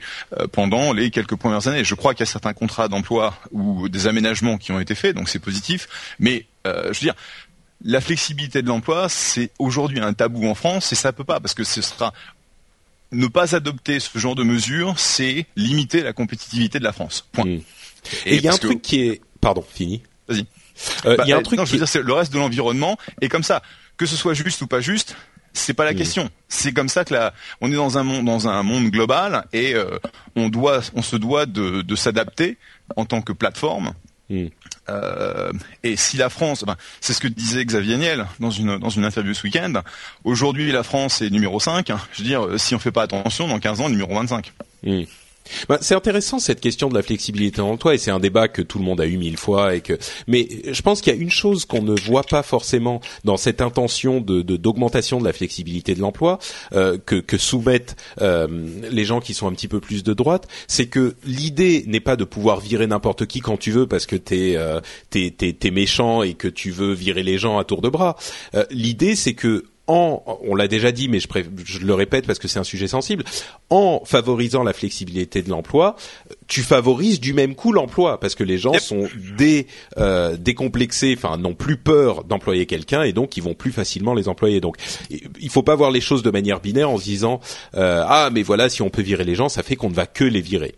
S2: pendant les quelques premières années. Je crois qu'il y a certains contrats d'emploi ou des aménagements qui ont été faits, donc c'est positif, mais euh, je veux dire, la flexibilité de l'emploi, c'est aujourd'hui un tabou en France et ça peut pas parce que ce sera ne pas adopter ce genre de mesures, c'est limiter la compétitivité de la France. Point.
S1: Mm. Et il y a un
S2: que-
S1: truc qui est, pardon, fini.
S2: Vas-y.
S1: Euh,
S2: Bah,
S1: Il y a un
S2: euh,
S1: truc
S2: non, je veux dire, c'est le reste de l'environnement et comme ça, que ce soit juste ou pas juste, c'est pas la
S1: Mm.
S2: question. C'est comme ça que la, on est dans un monde, dans un monde global et euh, on doit, on se doit de, de s'adapter en tant que plateforme.
S1: Mm.
S2: Euh, et si la France, ben, c'est ce que disait Xavier Niel dans une dans une interview ce week-end. Aujourd'hui, la France est numéro 5. Je veux dire, euh, si on fait pas attention, dans 15 ans, numéro 25.
S1: Hmm. Ben, c'est intéressant cette question de la flexibilité dans l'emploi et c'est un débat que tout le monde a eu mille fois et que mais je pense qu'il y a une chose qu'on ne voit pas forcément dans cette intention d'augmentation de, la flexibilité de l'emploi euh, que soumettent euh, les gens qui sont un petit peu plus de droite, c'est que l'idée n'est pas de pouvoir virer n'importe qui quand tu veux parce que t'es euh, méchant et que tu veux virer les gens à tour de bras. L'idée c'est que en, on l'a déjà dit, mais je, pré- je le répète parce que c'est un sujet sensible, en favorisant la flexibilité de l'emploi, tu favorises du même coup l'emploi parce que les gens
S2: Yep.
S1: sont dé, euh, décomplexés, enfin n'ont plus peur d'employer quelqu'un et donc ils vont plus facilement les employer. Donc il faut pas voir les choses de manière binaire en se disant euh, ah mais voilà si on peut virer les gens, ça fait qu'on ne va que les virer.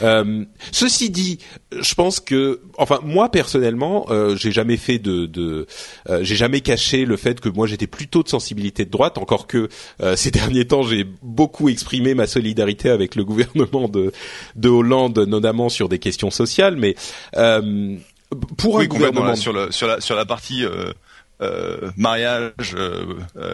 S1: Euh, ceci dit, je pense que, enfin moi personnellement, euh, j'ai jamais fait de, de euh, j'ai jamais caché le fait que moi j'étais plutôt de sensibilité de droite, encore que euh, ces derniers temps j'ai beaucoup exprimé ma solidarité avec le gouvernement de de Hollande, notamment sur des questions sociales, mais euh, pour un
S2: Oui,
S1: gouvernement
S2: là, sur le sur la sur la partie euh, euh, mariage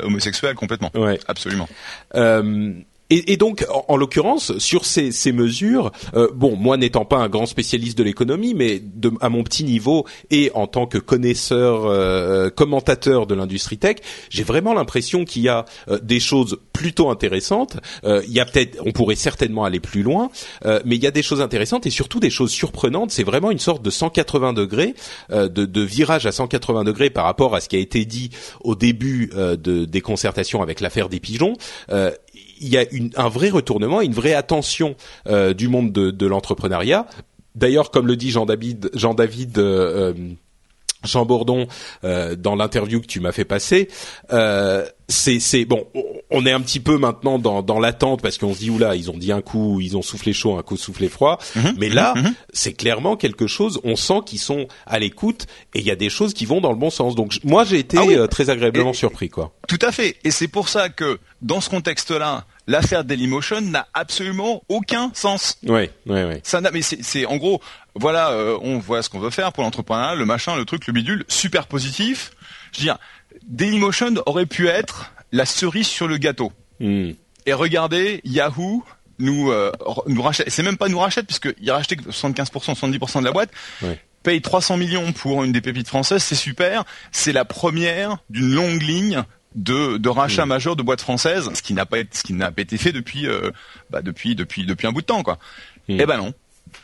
S2: homosexuel complètement.
S1: Ouais.
S2: Absolument.
S1: Euh, et, donc, en, en l'occurrence, sur ces, ces mesures, euh, bon, moi n'étant pas un grand spécialiste de l'économie, mais de, à mon petit niveau et en tant que connaisseur, euh, commentateur de l'industrie tech, j'ai vraiment l'impression qu'il y a euh, des choses plutôt intéressantes. Euh, il y a peut-être, on pourrait certainement aller plus loin, euh, mais il y a des choses intéressantes et surtout des choses surprenantes. C'est vraiment une sorte de 180 degrés, euh, de, de virage à 180 degrés par rapport à ce qui a été dit au début euh, de, des concertations avec l'affaire des pigeons. Il y a une, un vrai retournement, une vraie attention euh, du monde de, de l'entrepreneuriat. D'ailleurs, comme le dit Jean-David, Jean-David euh, euh, Jean Bourdon euh, dans l'interview que tu m'as fait passer, euh, c'est bon, on est un petit peu maintenant dans dans l'attente parce qu'on se dit oula, ils ont dit un coup, ils ont soufflé chaud, un coup soufflé froid,
S2: Mhm,
S1: mais là,
S2: mhm.
S1: c'est clairement quelque chose. On sent qu'ils sont à l'écoute et il y a des choses qui vont dans le bon sens. Donc moi, j'ai été
S2: Ah oui.
S1: euh, très agréablement
S2: Et-
S1: surpris, quoi.
S2: Tout à fait. Et c'est pour ça que dans ce contexte-là, l'affaire Dailymotion n'a absolument aucun sens.
S1: Ouais.
S2: Ça n'a, mais c'est, en gros, voilà, euh, on voit ce qu'on veut faire pour l'entrepreneuriat, le machin, le truc, le bidule, super positif. Je veux dire, Dailymotion aurait pu être la cerise sur le gâteau.
S1: Hmm.
S2: Et regardez, Yahoo nous euh, nous rachète. C'est même pas nous rachète puisque il rachetait que 75%, 70% de la boîte. Paye 300 millions pour une des pépites françaises, c'est super. C'est la première d'une longue ligne de, de rachat
S1: Mm.
S2: majeur de boîtes françaises, ce qui n'a pas été, ce qui n'a pas été fait depuis euh, bah, depuis depuis depuis un bout de temps quoi.
S1: Mm.
S2: Eh ben non.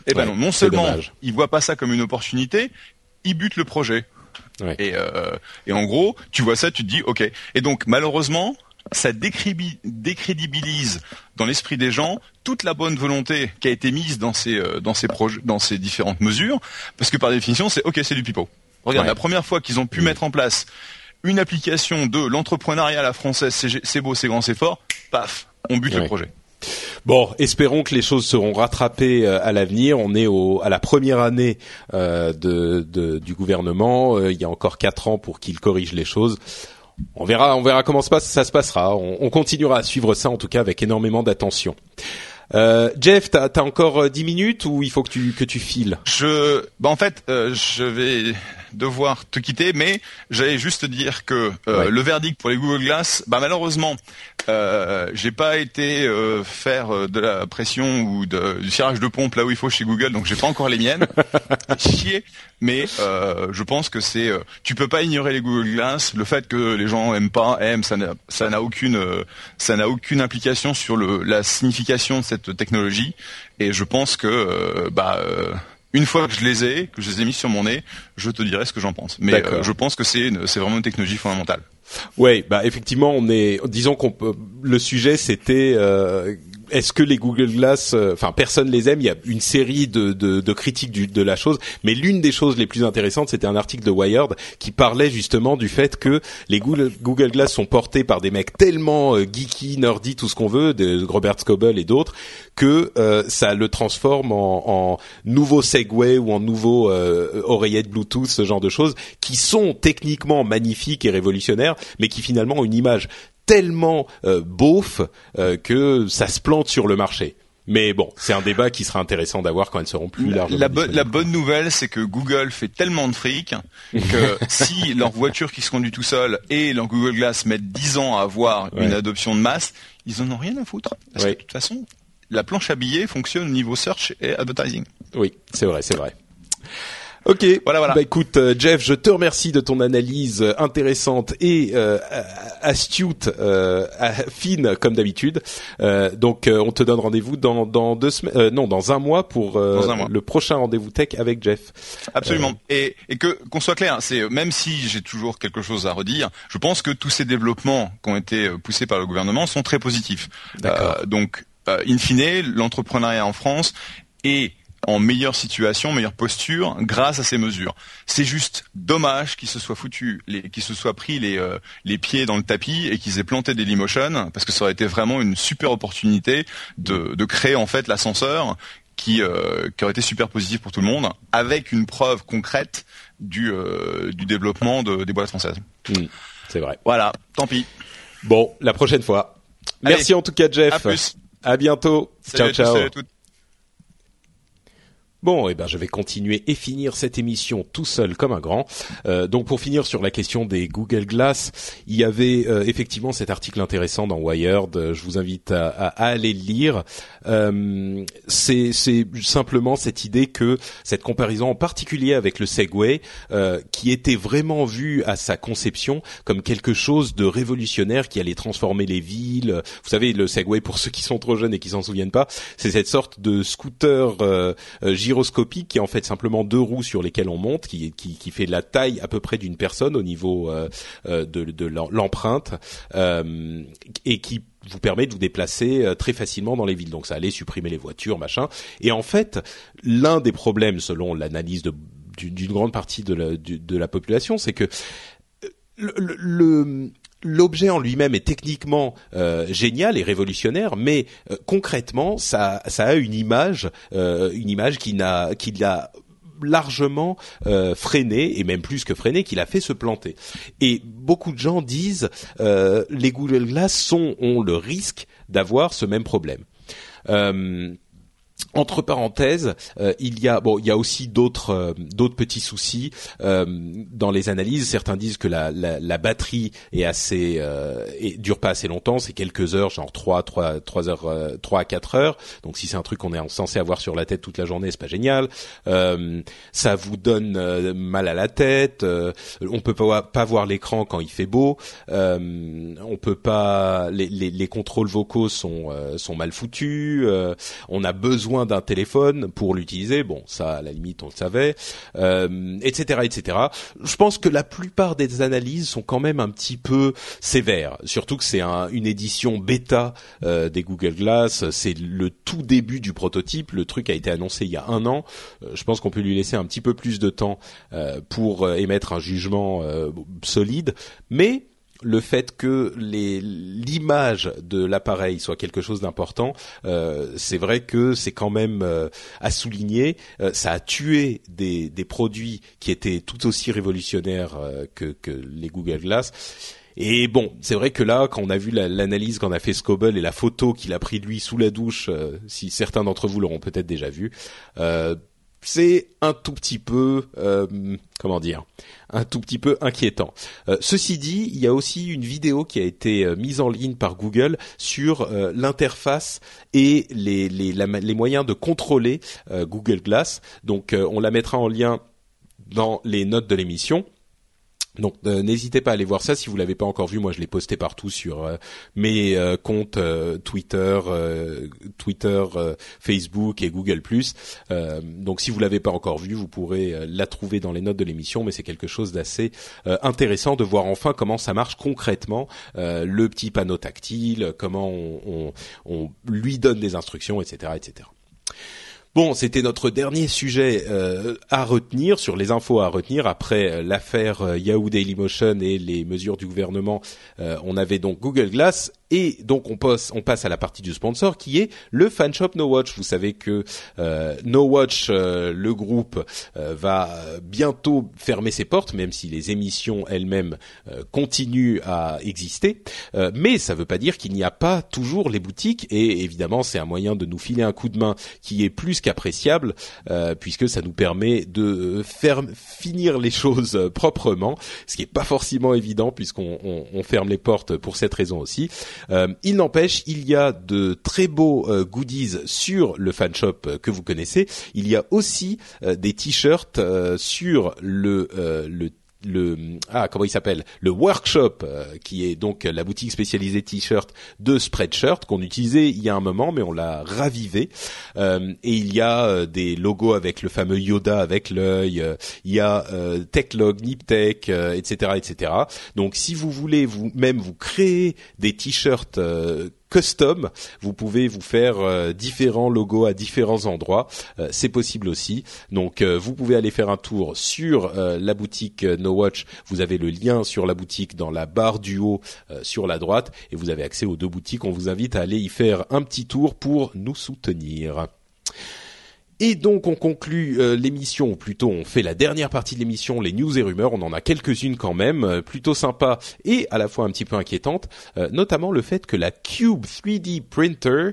S2: Eh ben
S1: Ouais,
S2: non. Non seulement
S1: dommage.
S2: ils voient pas ça comme une opportunité, ils butent le projet.
S1: Ouais.
S2: Et, euh, et en gros, tu vois ça, tu te dis ok. Et donc malheureusement, ça décrédibilise dans l'esprit des gens toute la bonne volonté qui a été mise dans ces euh, dans ces projets, dans ces différentes mesures, parce que par définition, c'est ok, c'est du pipeau. Regarde,
S1: Ouais.
S2: la première fois qu'ils ont pu
S1: Mm.
S2: mettre en place une application de l'entrepreneuriat à la française, c'est beau, c'est grand, c'est fort, paf, on bute le projet.
S1: Bon, espérons que les choses seront rattrapées euh, à l'avenir. On est au, à la première année euh, de, de- du gouvernement. Euh, il y a encore quatre ans pour qu'il corrige les choses. On verra, on verra comment ça, se passe- ça se passera. On, on continuera à suivre ça en tout cas avec énormément d'attention. Euh, Jeff, t'as as encore euh, dix minutes ou il faut que tu que tu files?
S2: Je, bah en fait, euh, je vais, devoir te quitter, mais j'allais juste dire que euh, le verdict pour les Google Glass, bah malheureusement, euh, j'ai pas été euh, faire euh, de la pression ou de, du cirage de pompe là où il faut chez Google, donc j'ai pas encore les miennes. Chier. Mais euh, je pense que c'est, tu peux pas ignorer les Google Glass. Le fait que les gens aiment pas, aiment, ça n'a, ça n'a aucune, ça n'a aucune implication sur le, la signification de cette technologie. Et je pense que, bah une fois que je les ai, que je les ai mis sur mon nez, je te dirai ce que j'en pense. Mais euh, je pense que c'est c'est vraiment une technologie fondamentale.
S1: Ouais, bah effectivement, on est, disons qu'on peut, le sujet c'était euh, est-ce que les Google Glass, euh, enfin personne les aime. Il y a une série de, de, de critiques du, de la chose, mais l'une des choses les plus intéressantes, c'était un article de Wired qui parlait justement du fait que les Google, Google Glass sont portés par des mecs tellement euh, geeky, nerdy, tout ce qu'on veut, de Robert Scoble et d'autres, que euh, ça le transforme en, en, nouveau Segway ou en nouveau euh, oreillette Bluetooth, ce genre de choses, qui sont techniquement magnifiques et révolutionnaires, mais qui finalement ont une image tellement euh, beauf euh, que ça se plante sur le marché. Mais bon, c'est un débat qui sera intéressant d'avoir quand elles seront plus largement.
S2: La, la bonne nouvelle, c'est que Google fait tellement de fric que si leur voiture qui se conduit tout seul et leur Google Glass mettent 10 ans à avoir une adoption de masse, ils en ont rien à foutre. Parce que de toute façon, la planche à billets fonctionne au niveau search et advertising.
S1: Oui, c'est vrai, c'est vrai. Ok, voilà, voilà. Bah écoute, euh, Jeff, je te remercie de ton analyse euh, intéressante et euh, astute, euh, fine comme d'habitude. Euh, donc, on te donne rendez-vous dans, dans deux semaines, non, dans un mois pour le prochain rendez-vous tech avec Jeff.
S2: Absolument. Et, et que qu'on soit clair, c'est même si j'ai toujours quelque chose à redire, je pense que tous ces développements qui ont été poussés par le gouvernement sont très positifs. donc, in fine, l'entrepreneuriat en France est en meilleure situation, meilleure posture grâce à ces mesures. C'est juste dommage qu'ils se soient foutus, qu'ils se soient pris les, euh, les pieds dans le tapis et qu'ils aient planté des Dailymotion parce que ça aurait été vraiment une super opportunité de, de créer en fait l'ascenseur qui, euh, qui aurait été super positif pour tout le monde avec une preuve concrète du, euh, du développement de, des boîtes françaises.
S1: Mmh, c'est vrai.
S2: Voilà, tant pis.
S1: Bon, la prochaine fois. Merci en tout cas Jeff.
S2: À plus.
S1: À bientôt.
S2: ciao ciao. Salut à toutes.
S1: Bon, eh ben, je vais continuer et finir cette émission tout seul comme un grand. Euh, donc, pour finir sur la question des Google Glass, il y avait euh, effectivement cet article intéressant dans Wired. Je vous invite à, à, aller le lire. Euh, c'est simplement cette idée que cette comparaison, en particulier avec le Segway, euh, qui était vraiment vu à sa conception comme quelque chose de révolutionnaire qui allait transformer les villes. Vous savez, le Segway, pour ceux qui sont trop jeunes et qui s'en souviennent pas, c'est cette sorte de scooter euh, gyroscopique qui est en fait simplement deux roues sur lesquelles on monte, qui, qui, fait la taille à peu près d'une personne au niveau euh, euh de, de l'empreinte euh, et qui vous permet de vous déplacer très facilement dans les villes. Donc ça allait supprimer les voitures, machin. Et en fait, l'un des problèmes, selon l'analyse d'une grande partie de la, de la population, c'est que le, l'objet en lui-même est techniquement euh, génial et révolutionnaire, mais euh, concrètement, ça, ça a une image, euh, une image qui n'a, qui l'a largement freiné et même plus que freiné, qui l'a fait se planter. Et beaucoup de gens disent les Google Glass sont ont le risque d'avoir ce même problème entre parenthèses, euh, il y a bon, il y a aussi d'autres euh, d'autres petits soucis euh, dans les analyses. Certains disent que la, la, la batterie est assez euh, et dure pas assez longtemps, c'est quelques heures, genre 3 3 3 heures 3 à 4 heures. Donc si c'est un truc qu'on est censé avoir sur la tête toute la journée, c'est pas génial. ça vous donne mal à la tête, on peut pas pas voir l'écran quand il fait beau, on peut pas les, les, les contrôles vocaux sont sont mal foutus, on a besoin d'un téléphone pour l'utiliser. Bon, ça, à la limite, on le savait, euh, etc., etc. Je pense que la plupart des analyses sont quand même un petit peu sévères. Surtout que c'est un, une édition bêta euh, des Google Glass. C'est le tout début du prototype. Le truc a été annoncé il y a un an. Euh, je pense qu'on peut lui laisser un petit peu plus de temps euh, pour euh, émettre un jugement solide. Mais le fait que l'image de l'appareil soit quelque chose d'important, euh, c'est vrai que c'est quand même euh, à souligner. Euh, ça a tué des, des, produits qui étaient tout aussi révolutionnaires que, que, les Google Glass. Et bon, c'est vrai que là, quand on a vu l'analyse qu'en a fait Scoble et la photo qu'il a pris lui sous la douche, si certains d'entre vous l'auront peut-être déjà vu, c'est un tout petit peu euh, comment dire un tout petit peu inquiétant. Euh, ceci dit, il y a aussi une vidéo qui a été euh, mise en ligne par Google sur l'interface et les, moyens de contrôler Google Glass. Donc on la mettra en lien dans les notes de l'émission. Donc euh, n'hésitez pas à aller voir ça si vous l'avez pas encore vu. Moi, je l'ai posté partout sur euh, mes euh, comptes Twitter, Twitter, Facebook et Google+. donc si vous l'avez pas encore vu, vous pourrez la trouver dans les notes de l'émission. Mais c'est quelque chose d'assez intéressant de voir enfin comment ça marche concrètement, le petit panneau tactile, comment on, on, on lui donne des instructions, etc., etc. Bon, c'était notre dernier sujet euh, à retenir sur les infos à retenir après euh, l'affaire euh, Yahoo Dailymotion et les mesures du gouvernement. on avait donc Google Glass et donc on passe, on passe à la partie du sponsor qui est le fan shop No Watch. Vous savez que euh, No Watch, euh, le groupe, euh, va bientôt fermer ses portes, même si les émissions elles-mêmes continuent à exister. mais ça ne veut pas dire qu'il n'y a pas toujours les boutiques. Et évidemment, c'est un moyen de nous filer un coup de main qui est plus qu'appréciable, puisque ça nous permet de finir les choses proprement, ce qui n'est pas forcément évident puisqu'on on ferme les portes pour cette raison aussi. Euh, il n'empêche, il y a de très beaux euh, goodies sur le fan shop euh, que vous connaissez. Il y a aussi des t-shirts sur le le le ah comment il s'appelle? Le workshop qui est donc la boutique spécialisée t-shirt de Spreadshirt qu'on utilisait il y a un moment mais on l'a ravivé. Et il y a des logos avec le fameux Yoda avec l'œil il y a Techlog Niptech etc etc donc si vous voulez vous même vous créer des t-shirts custom. Vous pouvez vous faire euh, différents logos à différents endroits. Euh, c'est possible aussi. Donc euh, vous pouvez aller faire un tour sur la boutique No Watch. Vous avez le lien sur la boutique dans la barre du haut sur la droite et vous avez accès aux deux boutiques. On vous invite à aller y faire un petit tour pour nous soutenir. Et donc on conclut euh, l'émission, ou plutôt on fait la dernière partie de l'émission, les news et rumeurs. On en a quelques-unes quand même, euh, plutôt sympa et à la fois un petit peu inquiétantes, euh, notamment le fait que la Cube 3D Printer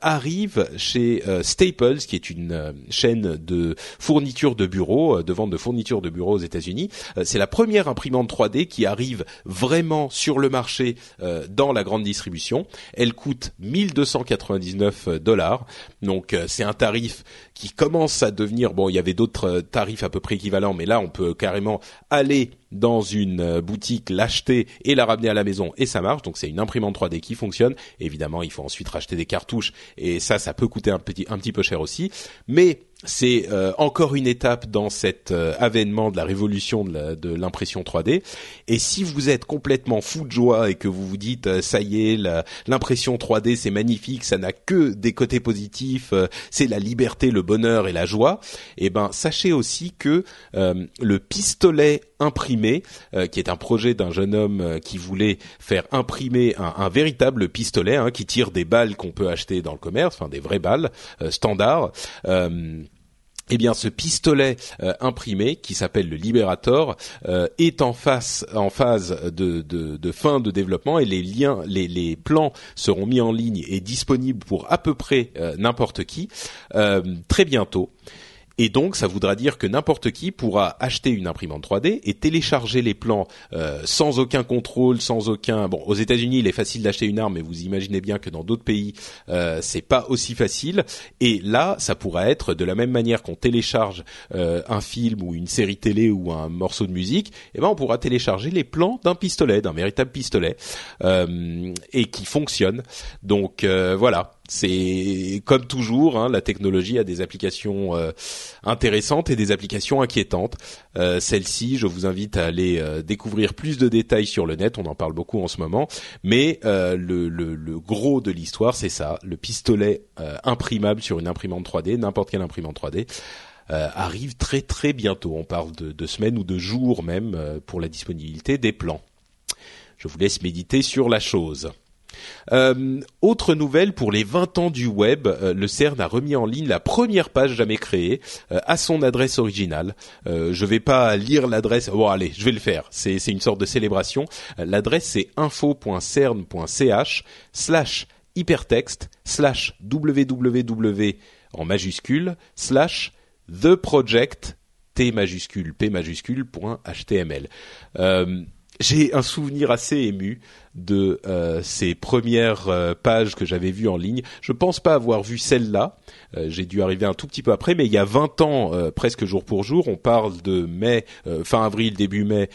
S1: arrive chez Staples, qui est une chaîne de fourniture de bureaux, de vente de fournitures de bureaux aux États-Unis. C'est la première imprimante 3D qui arrive vraiment sur le marché dans la grande distribution. Elle coûte 1299 dollars, donc c'est un tarif qui commence à devenir bon il y avait d'autres euh, tarifs à peu près équivalents mais là on peut carrément aller dans une euh, boutique l'acheter et la ramener à la maison et ça marche. Donc c'est une imprimante 3D qui fonctionne. Évidemment il faut ensuite racheter des cartouches et ça ça peut coûter un petit un petit peu cher aussi. Mais c'est euh, encore une étape dans cet euh, avènement de la révolution de l'impression 3D. Et si vous êtes complètement fou de joie et que vous vous dites ça y est, l'impression 3D c'est magnifique, ça n'a que des côtés positifs, c'est la liberté, le bonheur et la joie, eh ben sachez aussi que le pistolet imprimé, qui est un projet d'un jeune homme qui voulait faire imprimer un, véritable pistolet hein, qui tire des balles qu'on peut acheter dans le commerce, enfin des vraies balles standards eh bien, ce pistolet euh, imprimé qui s'appelle le Liberator euh, est en phase de, fin de développement et les liens, les, plans seront mis en ligne et disponibles pour à peu près euh, n'importe qui très bientôt. Et donc, ça voudra dire que n'importe qui pourra acheter une imprimante 3D et télécharger les plans euh, sans aucun contrôle, sans aucun. Bon, aux États-Unis, il est facile d'acheter une arme, mais vous imaginez bien que dans d'autres pays, euh, c'est pas aussi facile. Et là, ça pourra être de la même manière qu'on télécharge euh, un film ou une série télé ou un morceau de musique. Et eh ben, on pourra télécharger les plans d'un pistolet, d'un véritable pistolet, euh, et qui fonctionne. Donc voilà c'est comme toujours, hein, la technologie a des applications euh, intéressantes et des applications inquiétantes. Euh, Celle-ci, je vous invite à aller euh, découvrir plus de détails sur le net. On en parle beaucoup en ce moment, mais euh, le, gros de l'histoire, c'est ça le pistolet imprimable sur une imprimante 3D, n'importe quelle imprimante 3D. arrive très très bientôt. On parle de semaines ou de jours même pour la disponibilité des plans. Je vous laisse méditer sur la chose. Euh, autre nouvelle pour les 20 ans du web, euh, le CERN a remis en ligne la première page jamais créée euh, à son adresse originale. je vais pas lire l'adresse. Bon allez, je vais le faire. C'est une sorte de célébration. l'adresse c'est info.cern.ch slash hypertexte slash www en majuscule slash the project T majuscule P majuscule HTML. J'ai un souvenir assez ému de euh, ces premières euh, pages que j'avais vues en ligne. Je pense pas avoir vu celle-là. Euh, j'ai dû arriver un tout petit peu après, mais il y a 20 ans, presque jour pour jour, on parle de mai, fin avril, début mai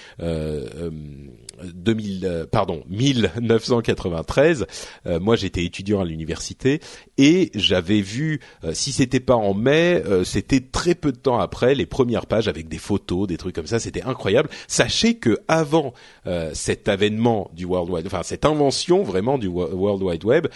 S1: 2000, pardon, 1993. moi, j'étais étudiant à l'université et j'avais vu, si c'était pas en mai, c'était très peu de temps après les premières pages avec des photos, des trucs comme ça. C'était incroyable. Sachez que avant cet avènement du World Wide enfin cette invention vraiment du World Wide Web,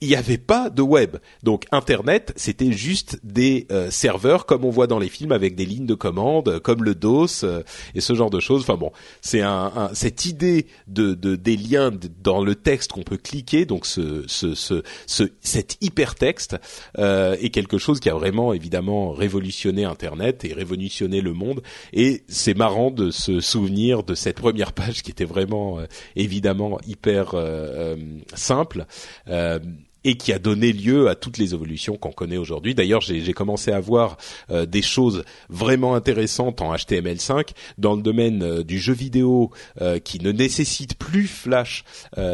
S1: il n'y avait pas de web. Donc Internet, c'était juste des euh, serveurs comme on voit dans les films avec des lignes de commande, comme le DOS euh, et ce genre de choses. Enfin bon, c'est un, cette idée de, de des liens dans le texte qu'on peut cliquer, donc ce, ce, ce, ce cet hypertexte euh, est quelque chose qui a vraiment évidemment révolutionné Internet et révolutionné le monde. Et c'est marrant de se souvenir de cette première page qui était vraiment euh, évidemment hyper simple et qui a donné lieu à toutes les évolutions qu'on connaît aujourd'hui. D'ailleurs, j'ai commencé à voir euh, des choses vraiment intéressantes en HTML5 dans le domaine euh, du jeu vidéo euh, qui ne nécessite plus Flash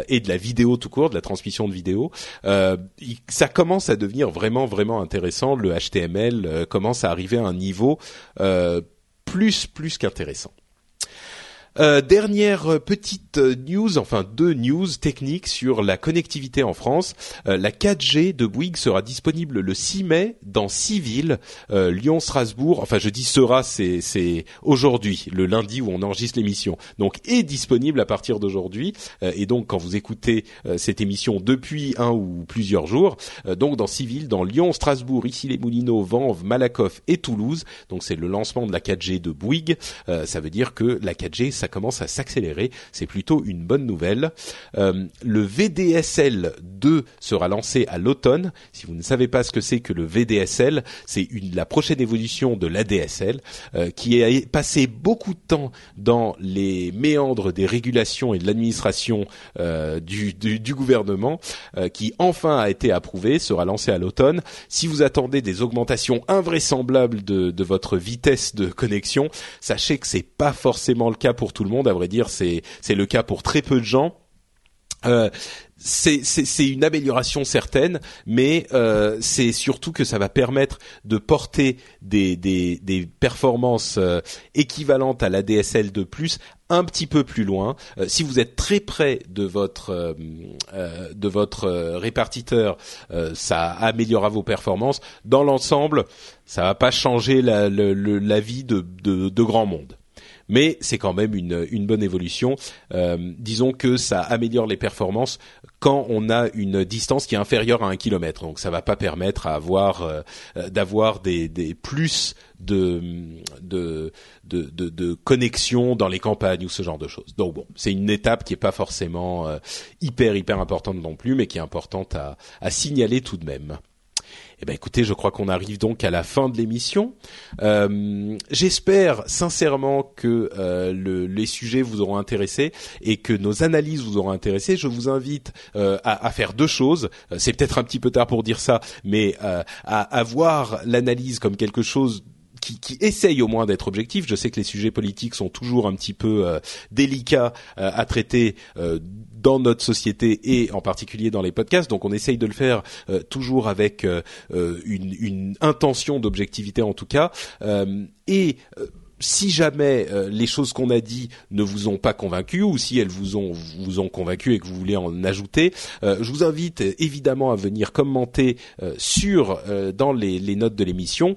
S1: et de la vidéo tout court, de la transmission de vidéo. ça commence à devenir vraiment vraiment intéressant. Le HTML commence à arriver à un niveau plus plus qu'intéressant. Euh, dernière petite news, enfin deux news techniques sur la connectivité en France. Euh, la 4G de Bouygues sera disponible le 6 mai dans six villes, euh, Lyon, Strasbourg. Enfin, je dis sera, c'est c'est aujourd'hui, le lundi où on enregistre l'émission. Donc est disponible à partir d'aujourd'hui. et donc quand vous écoutez cette émission depuis un ou plusieurs jours, donc dans six villes, dans Lyon, Strasbourg, ici les Moulineaux, Vanves, Malakoff et Toulouse. Donc c'est le lancement de la 4G de Bouygues. ça veut dire que la 4G ça commence à s'accélérer. C'est plutôt une bonne nouvelle. Euh, le VDSL 2 sera lancé à l'automne. Si vous ne savez pas ce que c'est que le VDSL, c'est la prochaine évolution de l'ADSL euh, qui a passé beaucoup de temps dans les méandres des régulations et de l'administration euh, du, gouvernement, qui enfin a été approuvé, sera lancé à l'automne. Si vous attendez des augmentations invraisemblables de, de votre vitesse de connexion, sachez que c'est pas forcément le cas pour tout le monde. À vrai dire, c'est c'est le cas pour très peu de gens. Euh, c'est une amélioration certaine, mais euh, c'est surtout que ça va permettre de porter des, des, des performances euh, équivalentes à la DSL de plus un petit peu plus loin. Euh, si vous êtes très près de votre de votre répartiteur, ça améliorera vos performances. Dans l'ensemble, ça va pas changer la, la vie de, de, de grand monde mais c'est quand même une, une bonne évolution. Euh, disons que ça améliore les performances quand on a une distance qui est inférieure à un kilomètre. Donc ça va pas permettre à avoir euh, d'avoir des, des plus de de, de de, de connexion dans les campagnes ou ce genre de choses. Donc bon, c'est une étape qui est pas forcément euh, hyper hyper importante non plus, mais qui est importante à, à signaler tout de même. Eh ben écoutez, je crois qu'on arrive donc à la fin de l'émission. Euh, J'espère sincèrement que euh, le, les sujets vous auront intéressé et que nos analyses vous auront intéressé. Je vous invite euh, à, à, faire deux choses. Euh, c'est peut-être un petit peu tard pour dire ça, mais euh, à, à voir l'analyse comme quelque chose qui, qui, essaye au moins d'être objectif. Je sais que les sujets politiques sont toujours un petit peu euh, délicats euh, à traiter euh, dans notre société et en particulier dans les podcasts. Donc on essaye de le faire toujours avec une, une, intention d'objectivité en tout cas. et si jamais euh, les choses qu'on a dit ne vous ont pas convaincu ou si elles vous ont vous ont convaincu et que vous voulez en ajouter, euh, je vous invite évidemment à venir commenter euh, sur dans les, notes de l'émission,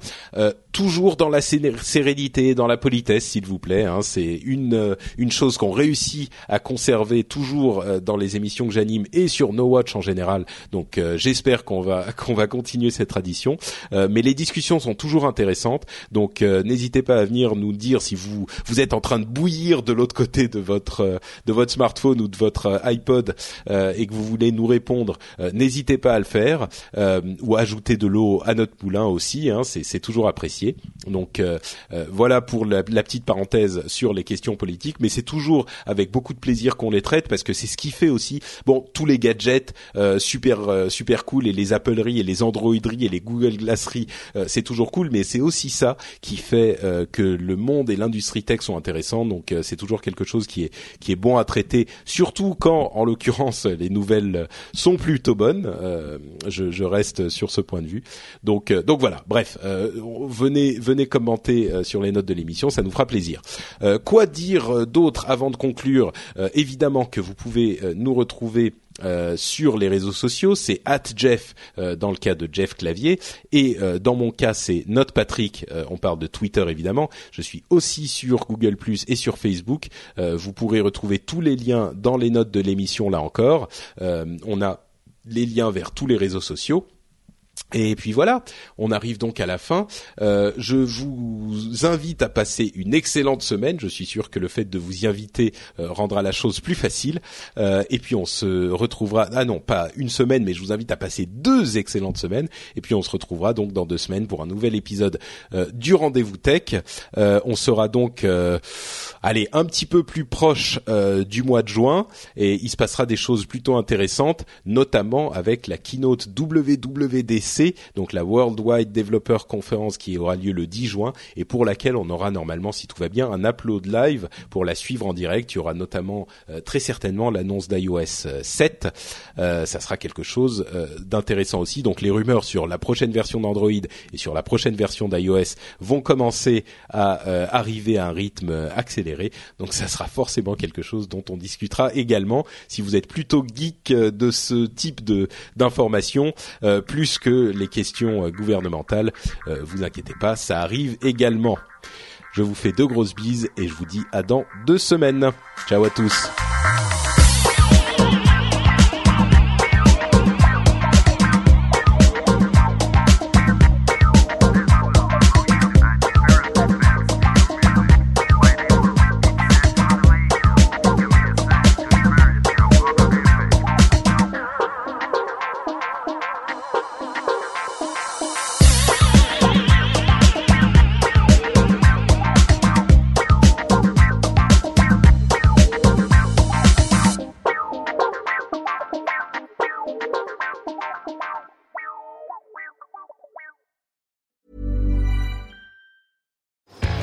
S1: toujours dans la sérénité, dans la politesse, s'il vous plaît. Hein, C'est une une chose qu'on réussit à conserver toujours dans les émissions que j'anime et sur No Watch en général. Donc j'espère qu'on va qu'on va continuer cette tradition. mais les discussions sont toujours intéressantes, donc n'hésitez pas à venir nous dire si vous vous êtes en train de bouillir de l'autre côté de votre euh, de votre smartphone ou de votre euh, iPod euh, et que vous voulez nous répondre, n'hésitez pas à le faire ou ajouter de l'eau à notre moulin aussi. Hein, c'est toujours apprécié. Apprécié. Donc voilà pour la, petite parenthèse sur les questions politiques, mais c'est toujours avec beaucoup de plaisir qu'on les traite parce que c'est ce qui fait aussi bon tous les gadgets super super cool et les Appleries et les Androideries et les Google Glasseries, c'est toujours cool, mais c'est aussi ça qui fait que le monde et l'industrie tech sont intéressants. Donc c'est toujours quelque chose qui est qui est bon à traiter, surtout quand en l'occurrence les nouvelles sont plutôt bonnes. je, je reste sur ce point de vue. Donc, euh, donc voilà. Bref, euh, venez, venez commenter euh, sur les notes de l'émission, ça nous fera plaisir. quoi dire d'autre avant de conclure Évidemment que vous pouvez nous retrouver sur les réseaux sociaux, c'est @jeff dans le cas de Jeff Clavier et dans mon cas c'est Note Patrick. on parle de Twitter évidemment. Je suis aussi sur Google Plus et sur Facebook. vous pourrez retrouver tous les liens dans les notes de l'émission là encore. on a les liens vers tous les réseaux sociaux. Et puis voilà, on arrive donc à la fin. Euh, je vous invite à passer une excellente semaine. Je suis sûr que le fait de vous y inviter euh, rendra la chose plus facile. Euh, et puis on se retrouvera. Ah non, pas une semaine, mais je vous invite à passer deux excellentes semaines. Et puis on se retrouvera donc dans deux semaines pour un nouvel épisode du rendez-vous tech. on sera donc, allez, un petit peu plus proche du mois de juin, et il se passera des choses plutôt intéressantes, notamment avec la keynote WWDC donc la Worldwide Developer Conference qui aura lieu le 10 juin et pour laquelle on aura normalement, si tout va bien, un upload live pour la suivre en direct. Il y aura notamment euh, très certainement l'annonce d'iOS 7. Euh, ça sera quelque chose euh, d'intéressant aussi. Donc les rumeurs sur la prochaine version d'Android et sur la prochaine version d'iOS vont commencer à arriver à un rythme accéléré. Donc ça sera forcément quelque chose dont on discutera également. Si vous êtes plutôt geek de ce type de d'informations, plus que les questions euh, gouvernementales. Euh, vous inquiétez pas, ça arrive également. Je vous fais deux grosses bises et je vous dis à dans deux semaines. Ciao à tous.